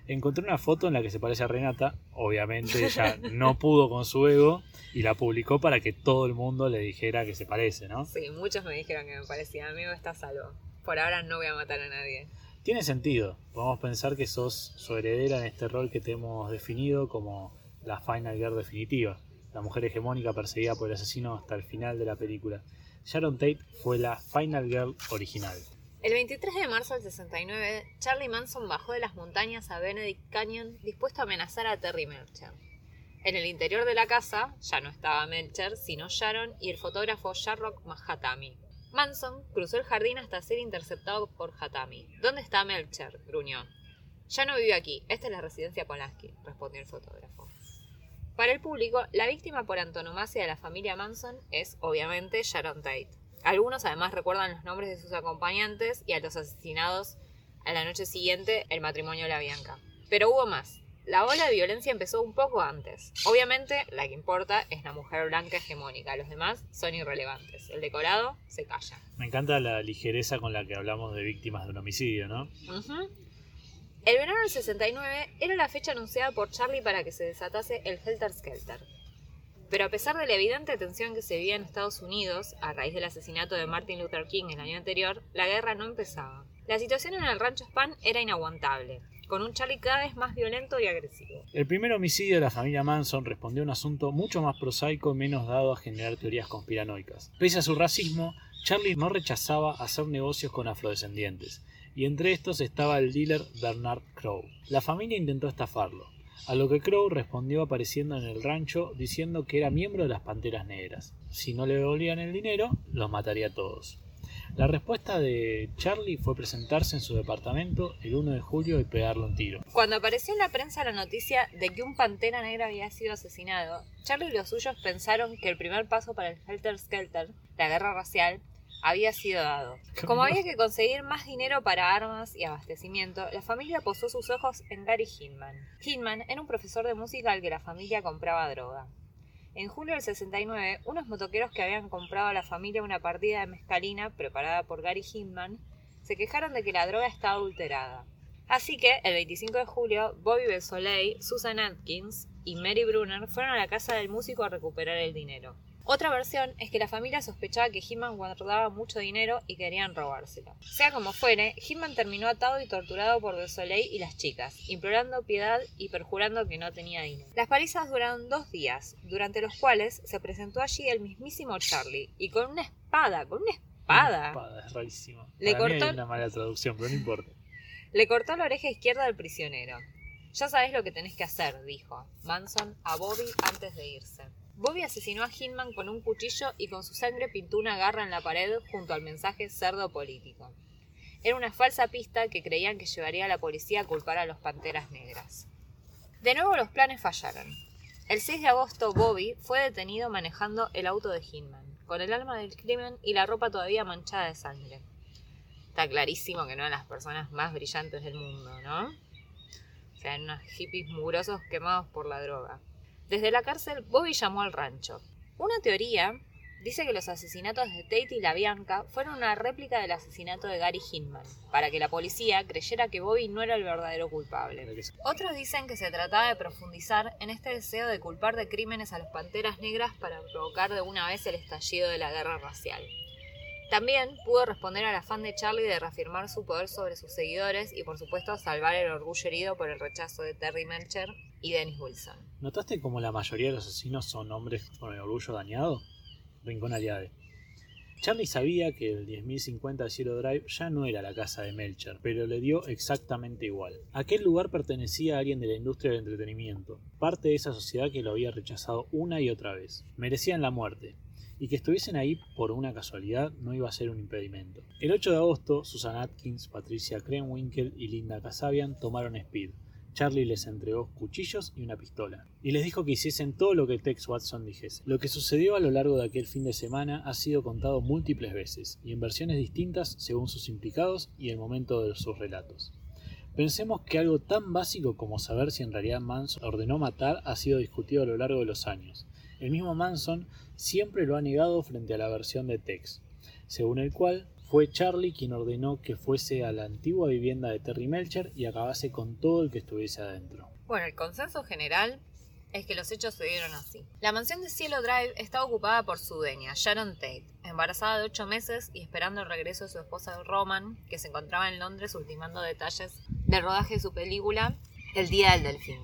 Encontré una foto en la que se parece a Renata. Obviamente ella no pudo con su ego y la publicó para que todo el mundo le dijera que se parece, ¿no? Sí, muchos me dijeron que me parecía. Amigo, está salvo. Por ahora no voy a matar a nadie. Tiene sentido. Podemos pensar que sos su heredera en este rol que te hemos definido como la Final Girl definitiva, la mujer hegemónica perseguida por el asesino hasta el final de la película. Sharon Tate fue la Final Girl original. El 23 de marzo del 69, Charlie Manson bajó de las montañas a Benedict Canyon dispuesto a amenazar a Terry Melcher. En el interior de la casa ya no estaba Melcher, sino Sharon y el fotógrafo Sharrock Mahatami. Manson cruzó el jardín hasta ser interceptado por Hatami. ¿Dónde está Melcher? gruñó. Ya no vive aquí, esta es la residencia Polanski, respondió el fotógrafo. Para el público, la víctima por antonomasia de la familia Manson es, obviamente, Sharon Tate. Algunos además recuerdan los nombres de sus acompañantes y a los asesinados a la noche siguiente, el matrimonio de la Bianca. Pero hubo más. La ola de violencia empezó un poco antes. Obviamente, la que importa es la mujer blanca hegemónica. Los demás son irrelevantes. El decorado se calla. Me encanta la ligereza con la que hablamos de víctimas de un homicidio, ¿no? El verano del 69 era la fecha anunciada por Charlie para que se desatase el Helter Skelter. Pero a pesar de la evidente tensión que se vivía en Estados Unidos a raíz del asesinato de Martin Luther King el año anterior, la guerra no empezaba. La situación en el rancho Span era inaguantable, con un Charlie cada vez más violento y agresivo. El primer homicidio de la familia Manson respondió a un asunto mucho más prosaico y menos dado a generar teorías conspiranoicas. Pese a su racismo, Charlie no rechazaba hacer negocios con afrodescendientes, y entre estos estaba el dealer Bernard Crow. La familia intentó estafarlo, a lo que Crow respondió apareciendo en el rancho diciendo que era miembro de las Panteras Negras. Si no le devolvían el dinero, los mataría a todos. La respuesta de Charlie fue presentarse en su departamento el 1 de julio y pegarle un tiro. Cuando apareció en la prensa la noticia de que un pantera negra había sido asesinado, Charlie y los suyos pensaron que el primer paso para el Helter Skelter, la guerra racial, había sido dado. Como había que conseguir más dinero para armas y abastecimiento, la familia posó sus ojos en Gary Hinman. Hinman era un profesor de música al que la familia compraba droga. En julio del 69, unos motoqueros que habían comprado a la familia una partida de mezcalina preparada por Gary Hinman se quejaron de que la droga estaba adulterada. Así que, el 25 de julio, Bobby Besoley, Susan Atkins y Mary Brunner fueron a la casa del músico a recuperar el dinero. Otra versión es que la familia sospechaba que Hinman guardaba mucho dinero y querían robárselo. Sea como fuere, Hinman terminó atado y torturado por Soleil y las chicas, implorando piedad y perjurando que no tenía dinero. Las palizas duraron dos días, durante los cuales se presentó allí el mismísimo Charlie, y con una espada, con una espada. Espada, es rarísimo. Le Para mí cortó- hay una mala traducción, pero no importa. Le cortó la oreja izquierda al prisionero. Ya sabes lo que tenés que hacer, dijo Manson a Bobby antes de irse. Bobby asesinó a Hinman con un cuchillo y con su sangre pintó una garra en la pared junto al mensaje cerdo político. Era una falsa pista que creían que llevaría a la policía a culpar a los Panteras Negras. De nuevo los planes fallaron. El 6 de agosto Bobby fue detenido manejando el auto de Hinman, con el alma del crimen y la ropa todavía manchada de sangre. Está clarísimo que no eran las personas más brillantes del mundo, ¿no? O sea, eran unos hippies mugrosos quemados por la droga. Desde la cárcel, Bobby llamó al rancho. Una teoría dice que los asesinatos de Tate y la Bianca fueron una réplica del asesinato de Gary Hinman, para que la policía creyera que Bobby no era el verdadero culpable. Otros dicen que se trataba de profundizar en este deseo de culpar de crímenes a las panteras negras para provocar de una vez el estallido de la guerra racial. También pudo responder al afán de Charlie de reafirmar su poder sobre sus seguidores y por supuesto salvar el orgullo herido por el rechazo de Terry Melcher y Dennis Wilson. ¿Notaste cómo la mayoría de los asesinos son hombres con el orgullo dañado? Rincón Aliade. Charlie sabía que el 10.050 de Zero Drive ya no era la casa de Melcher, pero le dio exactamente igual. Aquel lugar pertenecía a alguien de la industria del entretenimiento, parte de esa sociedad que lo había rechazado una y otra vez. Merecían la muerte, y que estuviesen ahí por una casualidad no iba a ser un impedimento. El 8 de agosto, Susan Atkins, Patricia Krenwinkel y Linda Kasabian tomaron Speed. Charlie les entregó cuchillos y una pistola, y les dijo que hiciesen todo lo que Tex Watson dijese. Lo que sucedió a lo largo de aquel fin de semana ha sido contado múltiples veces, y en versiones distintas según sus implicados y el momento de sus relatos. Pensemos que algo tan básico como saber si en realidad Manson ordenó matar ha sido discutido a lo largo de los años. El mismo Manson siempre lo ha negado frente a la versión de Tex, según el cual fue Charlie quien ordenó que fuese a la antigua vivienda de Terry Melcher y acabase con todo el que estuviese adentro. Bueno, el consenso general es que los hechos se dieron así. La mansión de Cielo Drive estaba ocupada por su dueña, Sharon Tate, embarazada de ocho meses y esperando el regreso de su esposa Roman, que se encontraba en Londres ultimando detalles del rodaje de su película El Día del Delfín.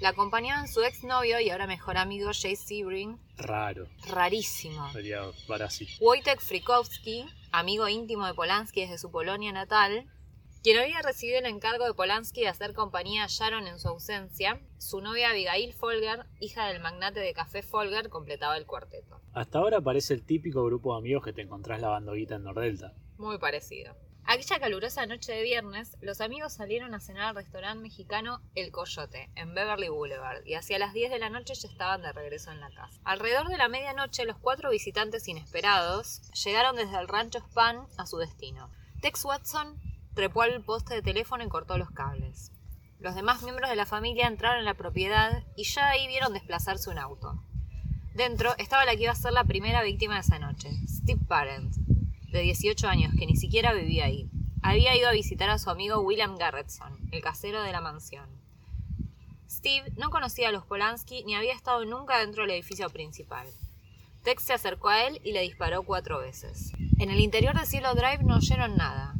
La acompañaban su exnovio y ahora mejor amigo Jay Sebring, Raro, rarísimo. sería Barassi. Wojtek Frykowski, amigo íntimo de Polanski desde su Polonia natal, quien había recibido el encargo de Polanski de hacer compañía a Sharon en su ausencia, su novia Abigail Folger, hija del magnate de café Folger, completaba el cuarteto. Hasta ahora parece el típico grupo de amigos que te encontrás lavando guita en Nordelta. Muy parecido. Aquella calurosa noche de viernes, los amigos salieron a cenar al restaurante mexicano El Coyote, en Beverly Boulevard, y hacia las 10 de la noche ya estaban de regreso en la casa. Alrededor de la medianoche, los cuatro visitantes inesperados llegaron desde el rancho Span a su destino. Tex Watson trepó al poste de teléfono y cortó los cables. Los demás miembros de la familia entraron en la propiedad y ya ahí vieron desplazarse un auto. Dentro estaba la que iba a ser la primera víctima de esa noche, Steve Parent, de 18 años, que ni siquiera vivía ahí. Había ido a visitar a su amigo William Garretson, el casero de la mansión. Steve no conocía a los Polanski ni había estado nunca dentro del edificio principal. Tex se acercó a él y le disparó cuatro veces. En el interior de Cielo Drive no oyeron nada.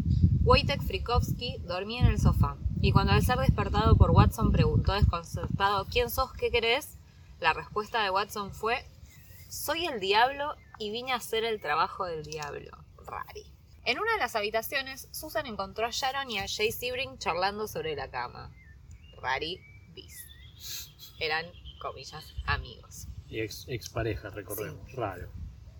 Wojtek Frykowski dormía en el sofá, y cuando al ser despertado por Watson preguntó desconcertado ¿Quién sos? ¿Qué querés? La respuesta de Watson fue Soy el diablo y vine a hacer el trabajo del diablo. En una de las habitaciones, Susan encontró a Sharon y a Jay Sebring charlando sobre la cama. Rari bis. Eran, comillas, amigos. Y ex, expareja, recordemos. Raro.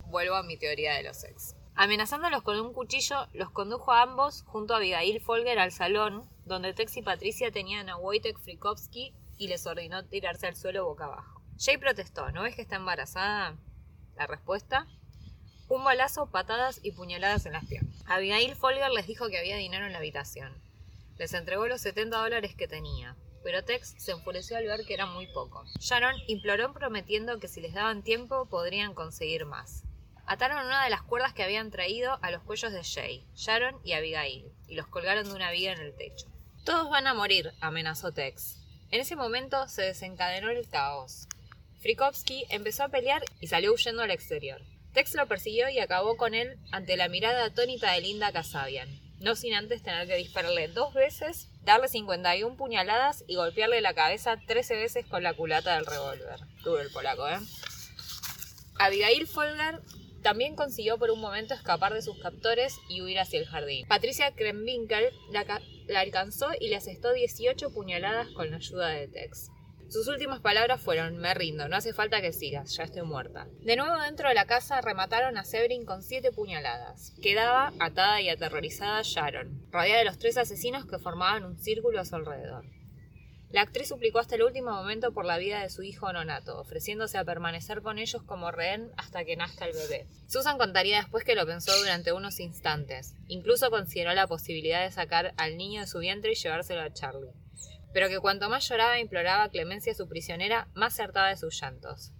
Vuelvo a mi teoría de los ex. Amenazándolos con un cuchillo, los condujo a ambos junto a Abigail Folger al salón, donde Tex y Patricia tenían a Wojtek Frikovsky y les ordenó tirarse al suelo boca abajo. Jay protestó, ¿no ves que está embarazada? La respuesta, un balazo, patadas y puñaladas en las piernas. Abigail Folger les dijo que había dinero en la habitación. Les entregó los 70 dólares que tenía, pero Tex se enfureció al ver que era muy poco. Sharon imploró prometiendo que si les daban tiempo podrían conseguir más. Ataron una de las cuerdas que habían traído a los cuellos de Jay, Sharon y Abigail, y los colgaron de una viga en el techo. Todos van a morir, amenazó Tex. En ese momento se desencadenó el caos. Frikovsky empezó a pelear y salió huyendo al exterior. Tex lo persiguió y acabó con él ante la mirada atónita de Linda Kasabian, no sin antes tener que dispararle dos veces, darle 51 puñaladas y golpearle la cabeza 13 veces con la culata del revólver. Tuve el polaco, ¿eh? Abigail Folger también consiguió por un momento escapar de sus captores y huir hacia el jardín. Patricia Kremwinkel la, la alcanzó y le asestó 18 puñaladas con la ayuda de Tex. Sus últimas palabras fueron, me rindo, no hace falta que sigas, ya estoy muerta. De nuevo dentro de la casa remataron a Severin con siete puñaladas. Quedaba atada y aterrorizada Sharon, rodeada de los tres asesinos que formaban un círculo a su alrededor. La actriz suplicó hasta el último momento por la vida de su hijo nonato, ofreciéndose a permanecer con ellos como rehén hasta que nazca el bebé. Susan contaría después que lo pensó durante unos instantes. Incluso consideró la posibilidad de sacar al niño de su vientre y llevárselo a Charlie pero que cuanto más lloraba e imploraba clemencia a su prisionera, más se hartaba de sus llantos.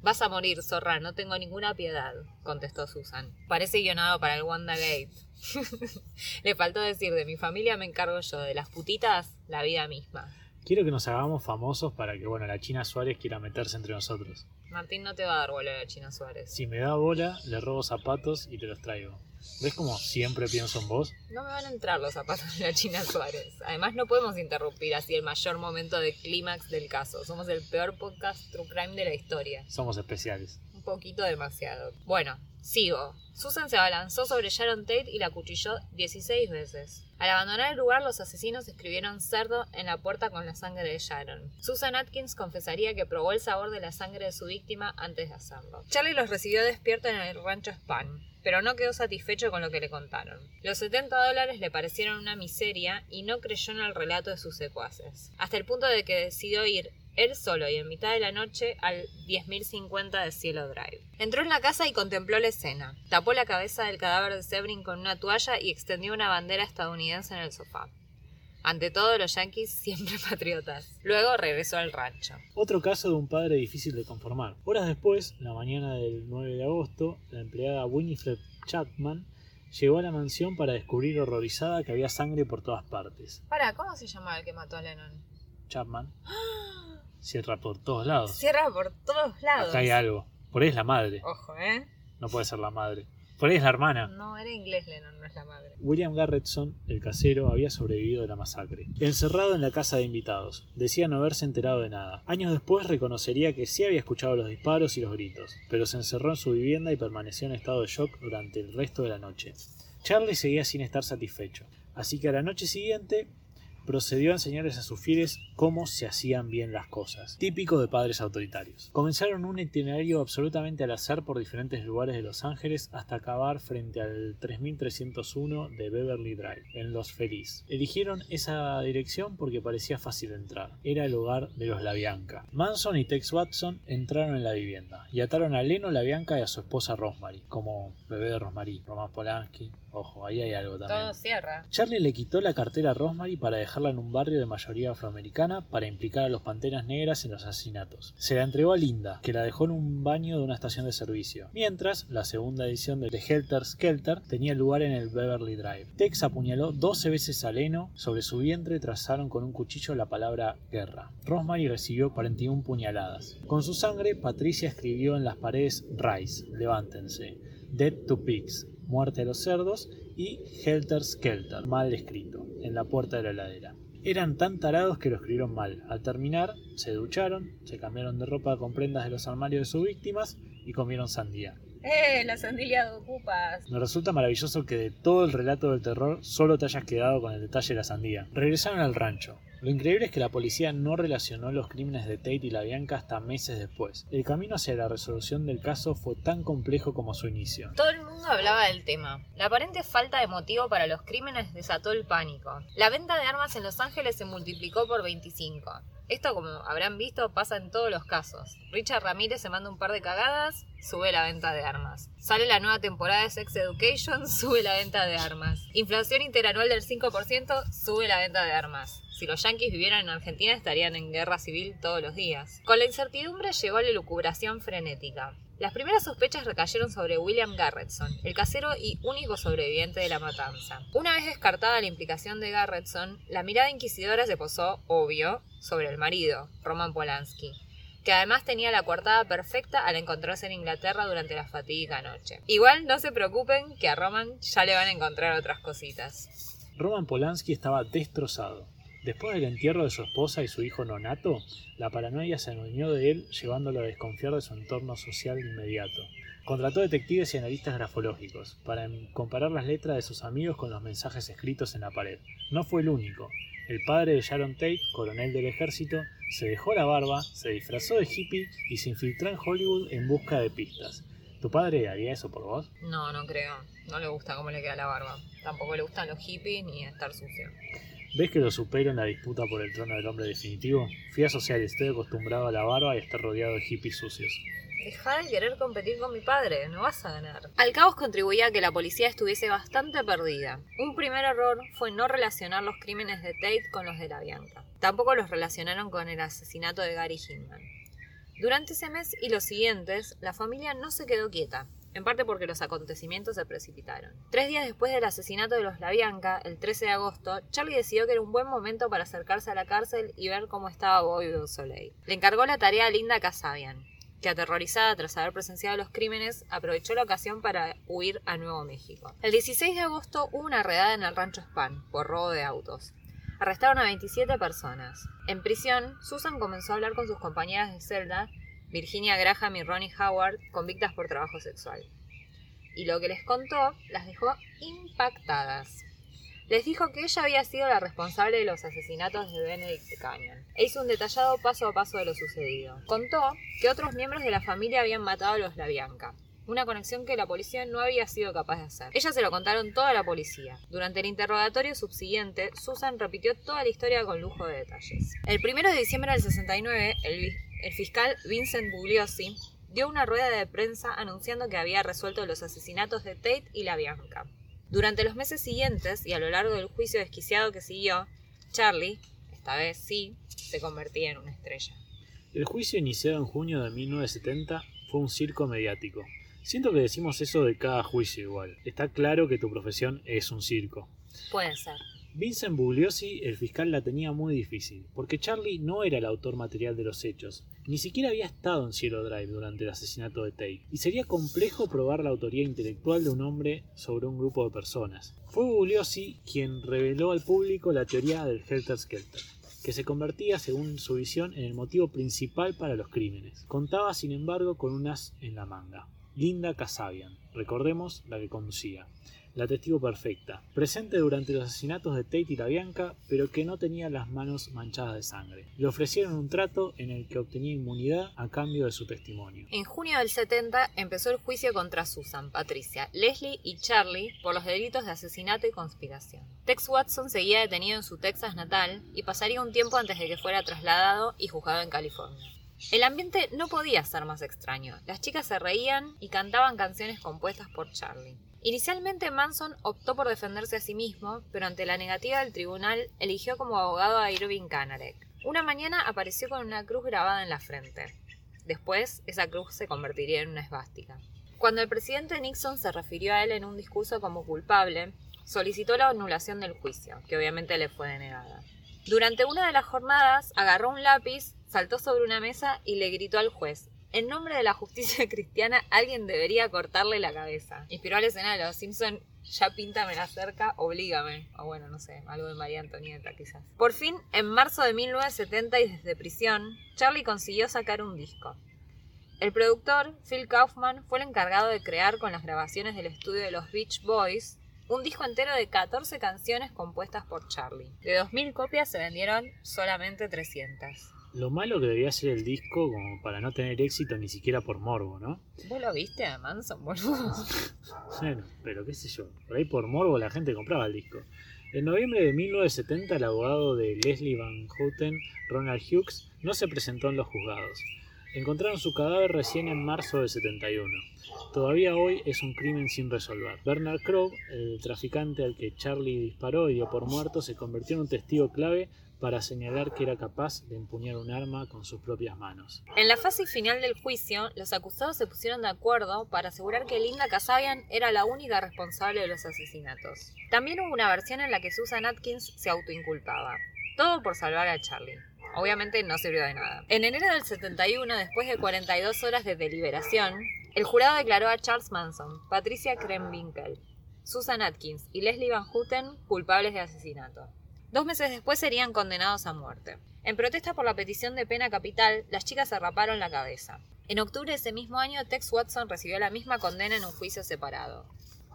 Vas a morir, zorra, no tengo ninguna piedad, contestó Susan. Parece guionado para el Wanda Gate. Le faltó decir, de mi familia me encargo yo, de las putitas, la vida misma. Quiero que nos hagamos famosos para que, bueno, la China Suárez quiera meterse entre nosotros. Martín no te va a dar bola a la China Suárez. Si me da bola, le robo zapatos y te los traigo. ¿Ves como siempre pienso en vos? No me van a entrar los zapatos de la China Suárez. Además, no podemos interrumpir así el mayor momento de clímax del caso. Somos el peor podcast True Crime de la historia. Somos especiales. Poquito demasiado. Bueno, sigo. Susan se abalanzó sobre Sharon Tate y la cuchilló 16 veces. Al abandonar el lugar, los asesinos escribieron cerdo en la puerta con la sangre de Sharon. Susan Atkins confesaría que probó el sabor de la sangre de su víctima antes de hacerlo. Charlie los recibió despierto en el rancho Span pero no quedó satisfecho con lo que le contaron. Los 70 dólares le parecieron una miseria y no creyó en el relato de sus secuaces, hasta el punto de que decidió ir él solo y en mitad de la noche al 10.050 de Cielo Drive. Entró en la casa y contempló la escena. Tapó la cabeza del cadáver de Sebring con una toalla y extendió una bandera estadounidense en el sofá. Ante todo, los yankees siempre patriotas. Luego regresó al rancho. Otro caso de un padre difícil de conformar. Horas después, la mañana del 9 de agosto, la empleada Winifred Chapman llegó a la mansión para descubrir horrorizada que había sangre por todas partes. Para, ¿cómo se llamaba el que mató a Lennon? Chapman. Cierra por todos lados. Cierra por todos lados. Acá hay algo. Por ahí es la madre. Ojo, ¿eh? No puede ser la madre. Por ahí es la hermana. No, era inglés Lennon, no es la madre. William Garretson, el casero, había sobrevivido de la masacre. Encerrado en la casa de invitados, decía no haberse enterado de nada. Años después reconocería que sí había escuchado los disparos y los gritos, pero se encerró en su vivienda y permaneció en estado de shock durante el resto de la noche. Charlie seguía sin estar satisfecho, así que a la noche siguiente procedió a enseñarles a sus fieles cómo se hacían bien las cosas, típico de padres autoritarios. Comenzaron un itinerario absolutamente al azar por diferentes lugares de Los Ángeles hasta acabar frente al 3301 de Beverly Drive, en Los Feliz. Eligieron esa dirección porque parecía fácil entrar. Era el hogar de los Labianca. Manson y Tex Watson entraron en la vivienda y ataron a Leno Labianca y a su esposa Rosemary, como bebé de Rosemary, Roman Polanski. Ojo, ahí hay algo también. Todo cierra. Charlie le quitó la cartera a Rosemary para dejarla en un barrio de mayoría afroamericana para implicar a los Panteras Negras en los asesinatos. Se la entregó a Linda, que la dejó en un baño de una estación de servicio. Mientras, la segunda edición de The Helter Skelter tenía lugar en el Beverly Drive. Tex apuñaló 12 veces a Leno, sobre su vientre trazaron con un cuchillo la palabra guerra. Rosemary recibió 41 puñaladas. Con su sangre, Patricia escribió en las paredes Rise, levántense, Dead to Pigs, Muerte a los cerdos y Helter Skelter, mal escrito, en la puerta de la heladera. Eran tan tarados que lo escribieron mal. Al terminar, se ducharon, se cambiaron de ropa con prendas de los armarios de sus víctimas y comieron sandía. ¡Eh! La sandía de ocupas. Me resulta maravilloso que de todo el relato del terror solo te hayas quedado con el detalle de la sandía. Regresaron al rancho. Lo increíble es que la policía no relacionó los crímenes de Tate y la Bianca hasta meses después. El camino hacia la resolución del caso fue tan complejo como su inicio. Todo el mundo hablaba del tema. La aparente falta de motivo para los crímenes desató el pánico. La venta de armas en Los Ángeles se multiplicó por 25. Esto, como habrán visto, pasa en todos los casos. Richard Ramírez se manda un par de cagadas, sube la venta de armas. Sale la nueva temporada de Sex Education, sube la venta de armas. Inflación interanual del 5%, sube la venta de armas. Si los yanquis vivieran en Argentina estarían en guerra civil todos los días. Con la incertidumbre llegó la lucubración frenética. Las primeras sospechas recayeron sobre William Garretson, el casero y único sobreviviente de la matanza. Una vez descartada la implicación de Garretson, la mirada inquisidora se posó, obvio, sobre el marido, Roman Polanski, que además tenía la coartada perfecta al encontrarse en Inglaterra durante la fatídica noche. Igual no se preocupen que a Roman ya le van a encontrar otras cositas. Roman Polanski estaba destrozado. Después del entierro de su esposa y su hijo nonato, la paranoia se adueñó de él, llevándolo a desconfiar de su entorno social inmediato. Contrató detectives y analistas grafológicos para comparar las letras de sus amigos con los mensajes escritos en la pared. No fue el único. El padre de Sharon Tate, coronel del ejército, se dejó la barba, se disfrazó de hippie y se infiltró en Hollywood en busca de pistas. ¿Tu padre haría eso por vos? No, no creo. No le gusta cómo le queda la barba. Tampoco le gustan los hippies ni estar sucio. ¿Ves que lo supero en la disputa por el trono del hombre definitivo? Fui a social, estoy acostumbrado a la barba y a estar rodeado de hippies sucios. Deja de querer competir con mi padre, no vas a ganar. Al caos contribuía a que la policía estuviese bastante perdida. Un primer error fue no relacionar los crímenes de Tate con los de la Bianca. Tampoco los relacionaron con el asesinato de Gary Hinman. Durante ese mes y los siguientes, la familia no se quedó quieta en parte porque los acontecimientos se precipitaron. Tres días después del asesinato de los Labianca, el 13 de agosto, Charlie decidió que era un buen momento para acercarse a la cárcel y ver cómo estaba Bobby Soleil. Le encargó la tarea a Linda Casabian, que aterrorizada tras haber presenciado los crímenes, aprovechó la ocasión para huir a Nuevo México. El 16 de agosto hubo una redada en el rancho Span por robo de autos. Arrestaron a 27 personas. En prisión, Susan comenzó a hablar con sus compañeras de celda Virginia Graham y Ronnie Howard, convictas por trabajo sexual. Y lo que les contó las dejó impactadas. Les dijo que ella había sido la responsable de los asesinatos de Benedict Canyon e hizo un detallado paso a paso de lo sucedido. Contó que otros miembros de la familia habían matado a los Labianca, una conexión que la policía no había sido capaz de hacer. Ellas se lo contaron toda la policía. Durante el interrogatorio subsiguiente, Susan repitió toda la historia con lujo de detalles. El 1 de diciembre del 69, el el fiscal Vincent Bugliosi dio una rueda de prensa anunciando que había resuelto los asesinatos de Tate y la Bianca. Durante los meses siguientes y a lo largo del juicio desquiciado que siguió, Charlie, esta vez sí, se convertía en una estrella. El juicio iniciado en junio de 1970 fue un circo mediático. Siento que decimos eso de cada juicio igual. Está claro que tu profesión es un circo. Puede ser. Vincent Bugliosi, el fiscal, la tenía muy difícil, porque Charlie no era el autor material de los hechos, ni siquiera había estado en Cielo Drive durante el asesinato de Tate, y sería complejo probar la autoría intelectual de un hombre sobre un grupo de personas. Fue Bugliosi quien reveló al público la teoría del Helter Skelter que se convertía, según su visión, en el motivo principal para los crímenes. Contaba, sin embargo, con un as en la manga. Linda Casabian, recordemos la que conducía la testigo perfecta, presente durante los asesinatos de Tate y la Bianca, pero que no tenía las manos manchadas de sangre. Le ofrecieron un trato en el que obtenía inmunidad a cambio de su testimonio. En junio del 70 empezó el juicio contra Susan, Patricia, Leslie y Charlie por los delitos de asesinato y conspiración. Tex Watson seguía detenido en su Texas natal y pasaría un tiempo antes de que fuera trasladado y juzgado en California. El ambiente no podía ser más extraño. Las chicas se reían y cantaban canciones compuestas por Charlie. Inicialmente Manson optó por defenderse a sí mismo, pero ante la negativa del tribunal eligió como abogado a Irving Kanarek. Una mañana apareció con una cruz grabada en la frente. Después, esa cruz se convertiría en una esvástica. Cuando el presidente Nixon se refirió a él en un discurso como culpable, solicitó la anulación del juicio, que obviamente le fue denegada. Durante una de las jornadas, agarró un lápiz, saltó sobre una mesa y le gritó al juez, en nombre de la justicia cristiana, alguien debería cortarle la cabeza. Inspiró a la de los Simpson. Ya píntame la cerca, oblígame. O bueno, no sé, algo de María Antonieta quizás. Por fin, en marzo de 1970 y desde prisión, Charlie consiguió sacar un disco. El productor, Phil Kaufman, fue el encargado de crear con las grabaciones del estudio de los Beach Boys un disco entero de 14 canciones compuestas por Charlie. De 2.000 copias se vendieron solamente 300. Lo malo que debería ser el disco como para no tener éxito ni siquiera por morbo, ¿no? ¿Vos lo viste a Manson, boludo? Bueno, pero qué sé yo, por ahí por morbo la gente compraba el disco. En noviembre de 1970 el abogado de Leslie Van Houten, Ronald Hughes, no se presentó en los juzgados. Encontraron su cadáver recién en marzo del 71. Todavía hoy es un crimen sin resolver. Bernard Crowe, el traficante al que Charlie disparó y dio por muerto, se convirtió en un testigo clave para señalar que era capaz de empuñar un arma con sus propias manos. En la fase final del juicio, los acusados se pusieron de acuerdo para asegurar que Linda Kasabian era la única responsable de los asesinatos. También hubo una versión en la que Susan Atkins se autoinculpaba. Todo por salvar a Charlie. Obviamente no sirvió de nada. En enero del 71, después de 42 horas de deliberación, el jurado declaró a Charles Manson, Patricia Krenwinkel, Susan Atkins y Leslie Van Houten culpables de asesinato. Dos meses después serían condenados a muerte. En protesta por la petición de pena capital, las chicas se raparon la cabeza. En octubre de ese mismo año, Tex Watson recibió la misma condena en un juicio separado.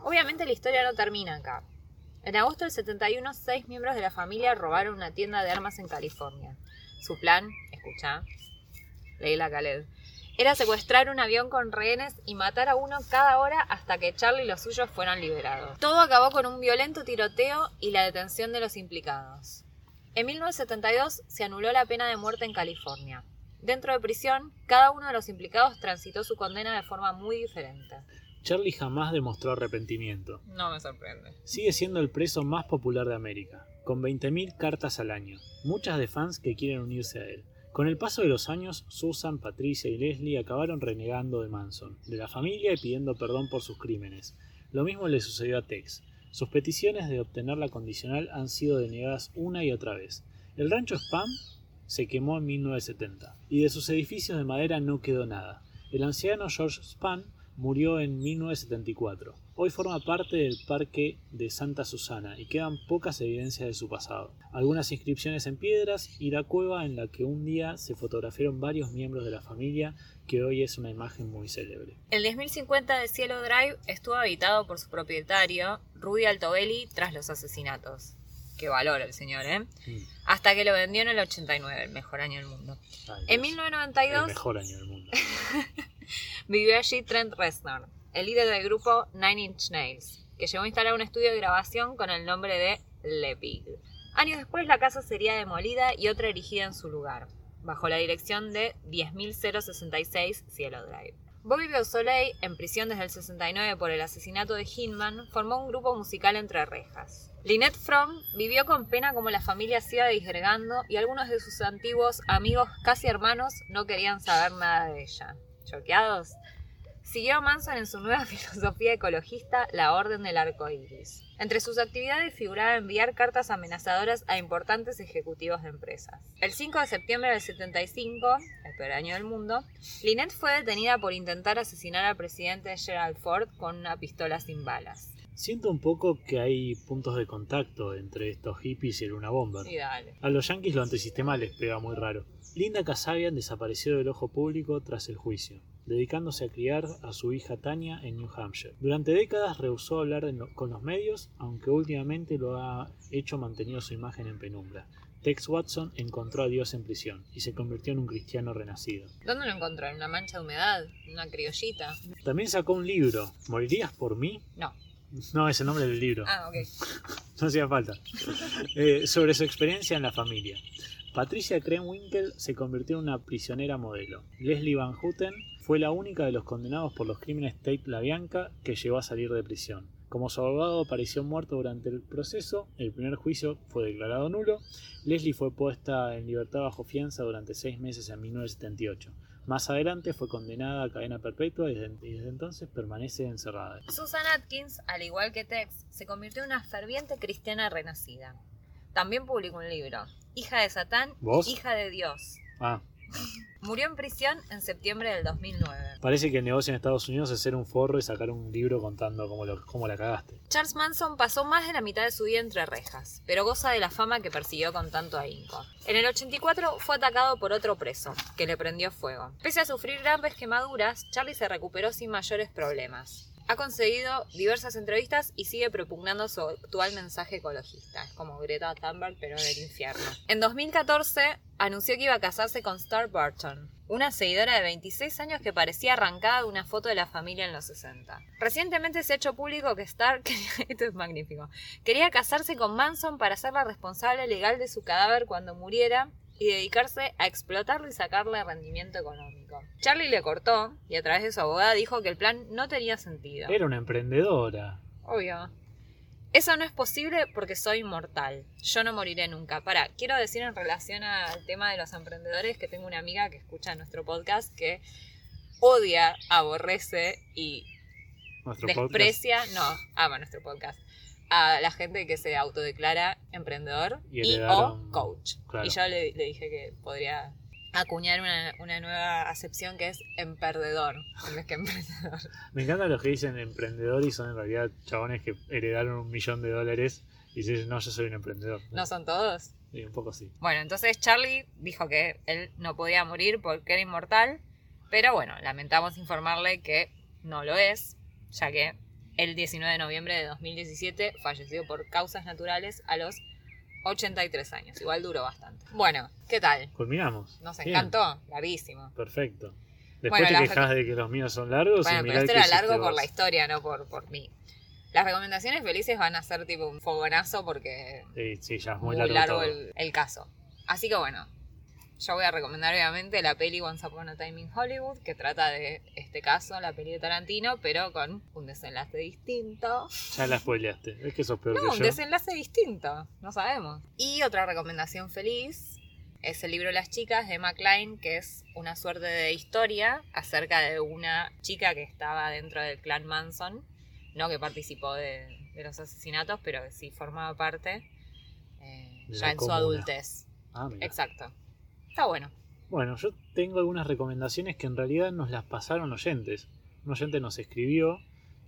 Obviamente la historia no termina acá. En agosto del 71, seis miembros de la familia robaron una tienda de armas en California. Su plan, escucha, Leila Khaled, era secuestrar un avión con rehenes y matar a uno cada hora hasta que Charlie y los suyos fueran liberados. Todo acabó con un violento tiroteo y la detención de los implicados. En 1972 se anuló la pena de muerte en California. Dentro de prisión, cada uno de los implicados transitó su condena de forma muy diferente. Charlie jamás demostró arrepentimiento. No me sorprende. Sigue siendo el preso más popular de América, con 20.000 cartas al año, muchas de fans que quieren unirse a él. Con el paso de los años, Susan, Patricia y Leslie acabaron renegando de Manson, de la familia y pidiendo perdón por sus crímenes. Lo mismo le sucedió a Tex. Sus peticiones de obtener la condicional han sido denegadas una y otra vez. El rancho Spam se quemó en 1970 y de sus edificios de madera no quedó nada. El anciano George Spam murió en 1974. Hoy forma parte del Parque de Santa Susana y quedan pocas evidencias de su pasado. Algunas inscripciones en piedras y la cueva en la que un día se fotografiaron varios miembros de la familia, que hoy es una imagen muy célebre. El 10.050 de Cielo Drive estuvo habitado por su propietario, Rudy Altobelli, tras los asesinatos. Qué valor el señor, ¿eh? Mm. Hasta que lo vendió en el 89, el mejor año del mundo. Ay, En Dios, el 1992 mejor año del mundo. vivió allí Trent Reznor, el líder del grupo Nine Inch Nails, que llegó a instalar un estudio de grabación con el nombre de Le Pig. Años después la casa sería demolida y otra erigida en su lugar, bajo la dirección de 10.066 Cielo Drive. Bobby Beausoleil, en prisión desde el 69 por el asesinato de Hinman, formó un grupo musical entre rejas. Lynette Fromm vivió con pena como la familia se iba disgregando y algunos de sus antiguos amigos, casi hermanos, no querían saber nada de ella. ¿Choqueados? Siguió a Manson en su nueva filosofía ecologista, la Orden del Arco Iris. Entre sus actividades figuraba enviar cartas amenazadoras a importantes ejecutivos de empresas. El 5 de septiembre del 75, el peor año del mundo, Lynette fue detenida por intentar asesinar al presidente Gerald Ford con una pistola sin balas. Siento un poco que hay puntos de contacto entre estos hippies y el Luna Bomber. Y dale. A los yankees lo antisistema les pega muy raro. Linda Kasabian desapareció del ojo público tras el juicio, dedicándose a criar a su hija Tania en New Hampshire. Durante décadas rehusó hablar lo- con los medios, aunque últimamente lo ha hecho manteniendo su imagen en penumbra. Tex Watson encontró a Dios en prisión y se convirtió en un cristiano renacido. ¿Dónde lo encontró? ¿En una mancha de humedad? ¿Una criollita? También sacó un libro, ¿Morirías por mí? No. No, es el nombre del libro. Ah, ok. No hacía falta. Eh, sobre su experiencia en la familia. Patricia Krenwinkel se convirtió en una prisionera modelo. Leslie Van Houten fue la única de los condenados por los crímenes Tate LaBianca que llegó a salir de prisión. Como su abogado apareció muerto durante el proceso, el primer juicio fue declarado nulo. Leslie fue puesta en libertad bajo fianza durante seis meses en 1978. Más adelante fue condenada a cadena perpetua y desde, entonces permanece encerrada. Susan Atkins, al igual que Tex, se convirtió en una ferviente cristiana renacida. También publicó un libro, Hija de Satán, ¿Vos? Hija de Dios. Ah, Murió en prisión en septiembre del 2009. Parece que el negocio en Estados Unidos es hacer un forro y sacar un libro contando cómo, lo- cómo la cagaste. Charles Manson pasó más de la mitad de su vida entre rejas, pero goza de la fama que persiguió con tanto ahínco. En el 84 fue atacado por otro preso, que le prendió fuego. Pese a sufrir graves quemaduras, Charlie se recuperó sin mayores problemas. Ha conseguido diversas entrevistas y sigue propugnando su actual mensaje ecologista. Es como Greta Thunberg, pero del infierno. En 2014 anunció que iba a casarse con Star Burton, una seguidora de 26 años que parecía arrancada de una foto de la familia en los 60. Recientemente se ha hecho público que Star, esto es magnífico, quería casarse con Manson para ser la responsable legal de su cadáver cuando muriera y dedicarse a explotarlo y sacarle rendimiento económico. Charlie le cortó y a través de su abogada dijo que el plan no tenía sentido. Era una emprendedora. Obvio. Eso no es posible porque soy inmortal. Yo no moriré nunca. Para, quiero decir en relación al tema de los emprendedores que tengo una amiga que escucha nuestro podcast que odia, aborrece y desprecia, no, ama nuestro podcast, a la gente que se autodeclara emprendedor Y o coach. claro. Y yo le, le dije que podría acuñar una, una nueva acepción que es emperdedor en vez que emprendedor. Me encantan los que dicen emprendedor y son en realidad chabones que heredaron un millón de dólares y dicen, no, yo soy un emprendedor. ¿No son todos? Sí, un poco sí. Bueno, entonces Charlie dijo que él no podía morir porque era inmortal, pero bueno, lamentamos informarle que no lo es, ya que el 19 de noviembre de 2017 falleció por causas naturales a los 83 años. Igual duró bastante. Bueno, ¿qué tal? Culminamos. Nos Bien, encantó, larguísimo. Perfecto. Después Bueno, te quejas de que los míos son largos Bueno, y pero que era largo por la historia, no por, por mí. Las recomendaciones felices van a ser tipo un fogonazo porque Sí, sí, ya es muy, muy, largo, el caso. Así que bueno, yo voy a recomendar obviamente la peli Once Upon a Time in Hollywood, que trata de este caso, la peli de Tarantino, pero con un desenlace distinto. Ya la spoileaste. Es que sos peor No, un que yo. desenlace distinto, no sabemos. Y otra recomendación feliz es el libro Las chicas de Emma Klein, que es una suerte de historia acerca de una chica que estaba dentro del clan Manson, no que participó de, de los asesinatos, pero que sí formaba parte eh, ya en su adultez. Ah, mira. Exacto. Está bueno. Bueno, yo tengo algunas recomendaciones que en realidad nos las pasaron oyentes. Un oyente nos escribió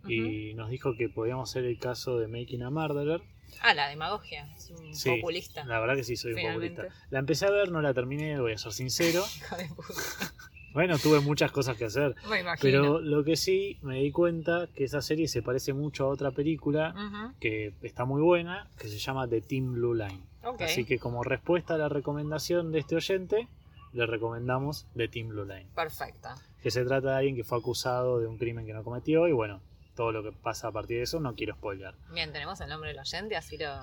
y nos dijo que podíamos hacer el caso de Making a Murderer. Ah, la demagogia. Es un Sí, populista. La verdad que sí, soy un populista. La empecé a ver, no la terminé, voy a ser sincero. Bueno, tuve muchas cosas que hacer. Me. Pero lo que sí me di cuenta que esa serie se parece mucho a otra película que está muy buena, que se llama The Team Blue Line. Así que como respuesta a la recomendación de este oyente, le recomendamos The Team Blue Line. Perfecto. Que se trata de alguien que fue acusado de un crimen que no cometió y bueno, todo lo que pasa a partir de eso no quiero spoiler. Bien, tenemos el nombre del oyente, así lo...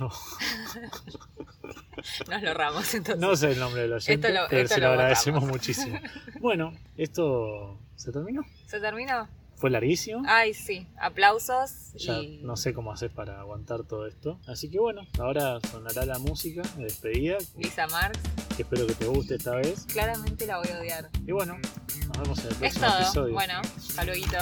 No, nos lo ramos entonces. no sé el nombre del oyente, lo- pero se lo lo agradecemos muchísimo. Bueno, esto se terminó. ¿Se terminó? Fue larguísimo. Ay, sí. Aplausos Ya y... no sé cómo hacer para aguantar todo esto. Así que bueno, ahora sonará la música de despedida, Lisa Marx, que espero que te guste esta vez. claramente la voy a odiar. Y bueno, nos vemos en el Es próximo todo. episodio. Bueno, saludito.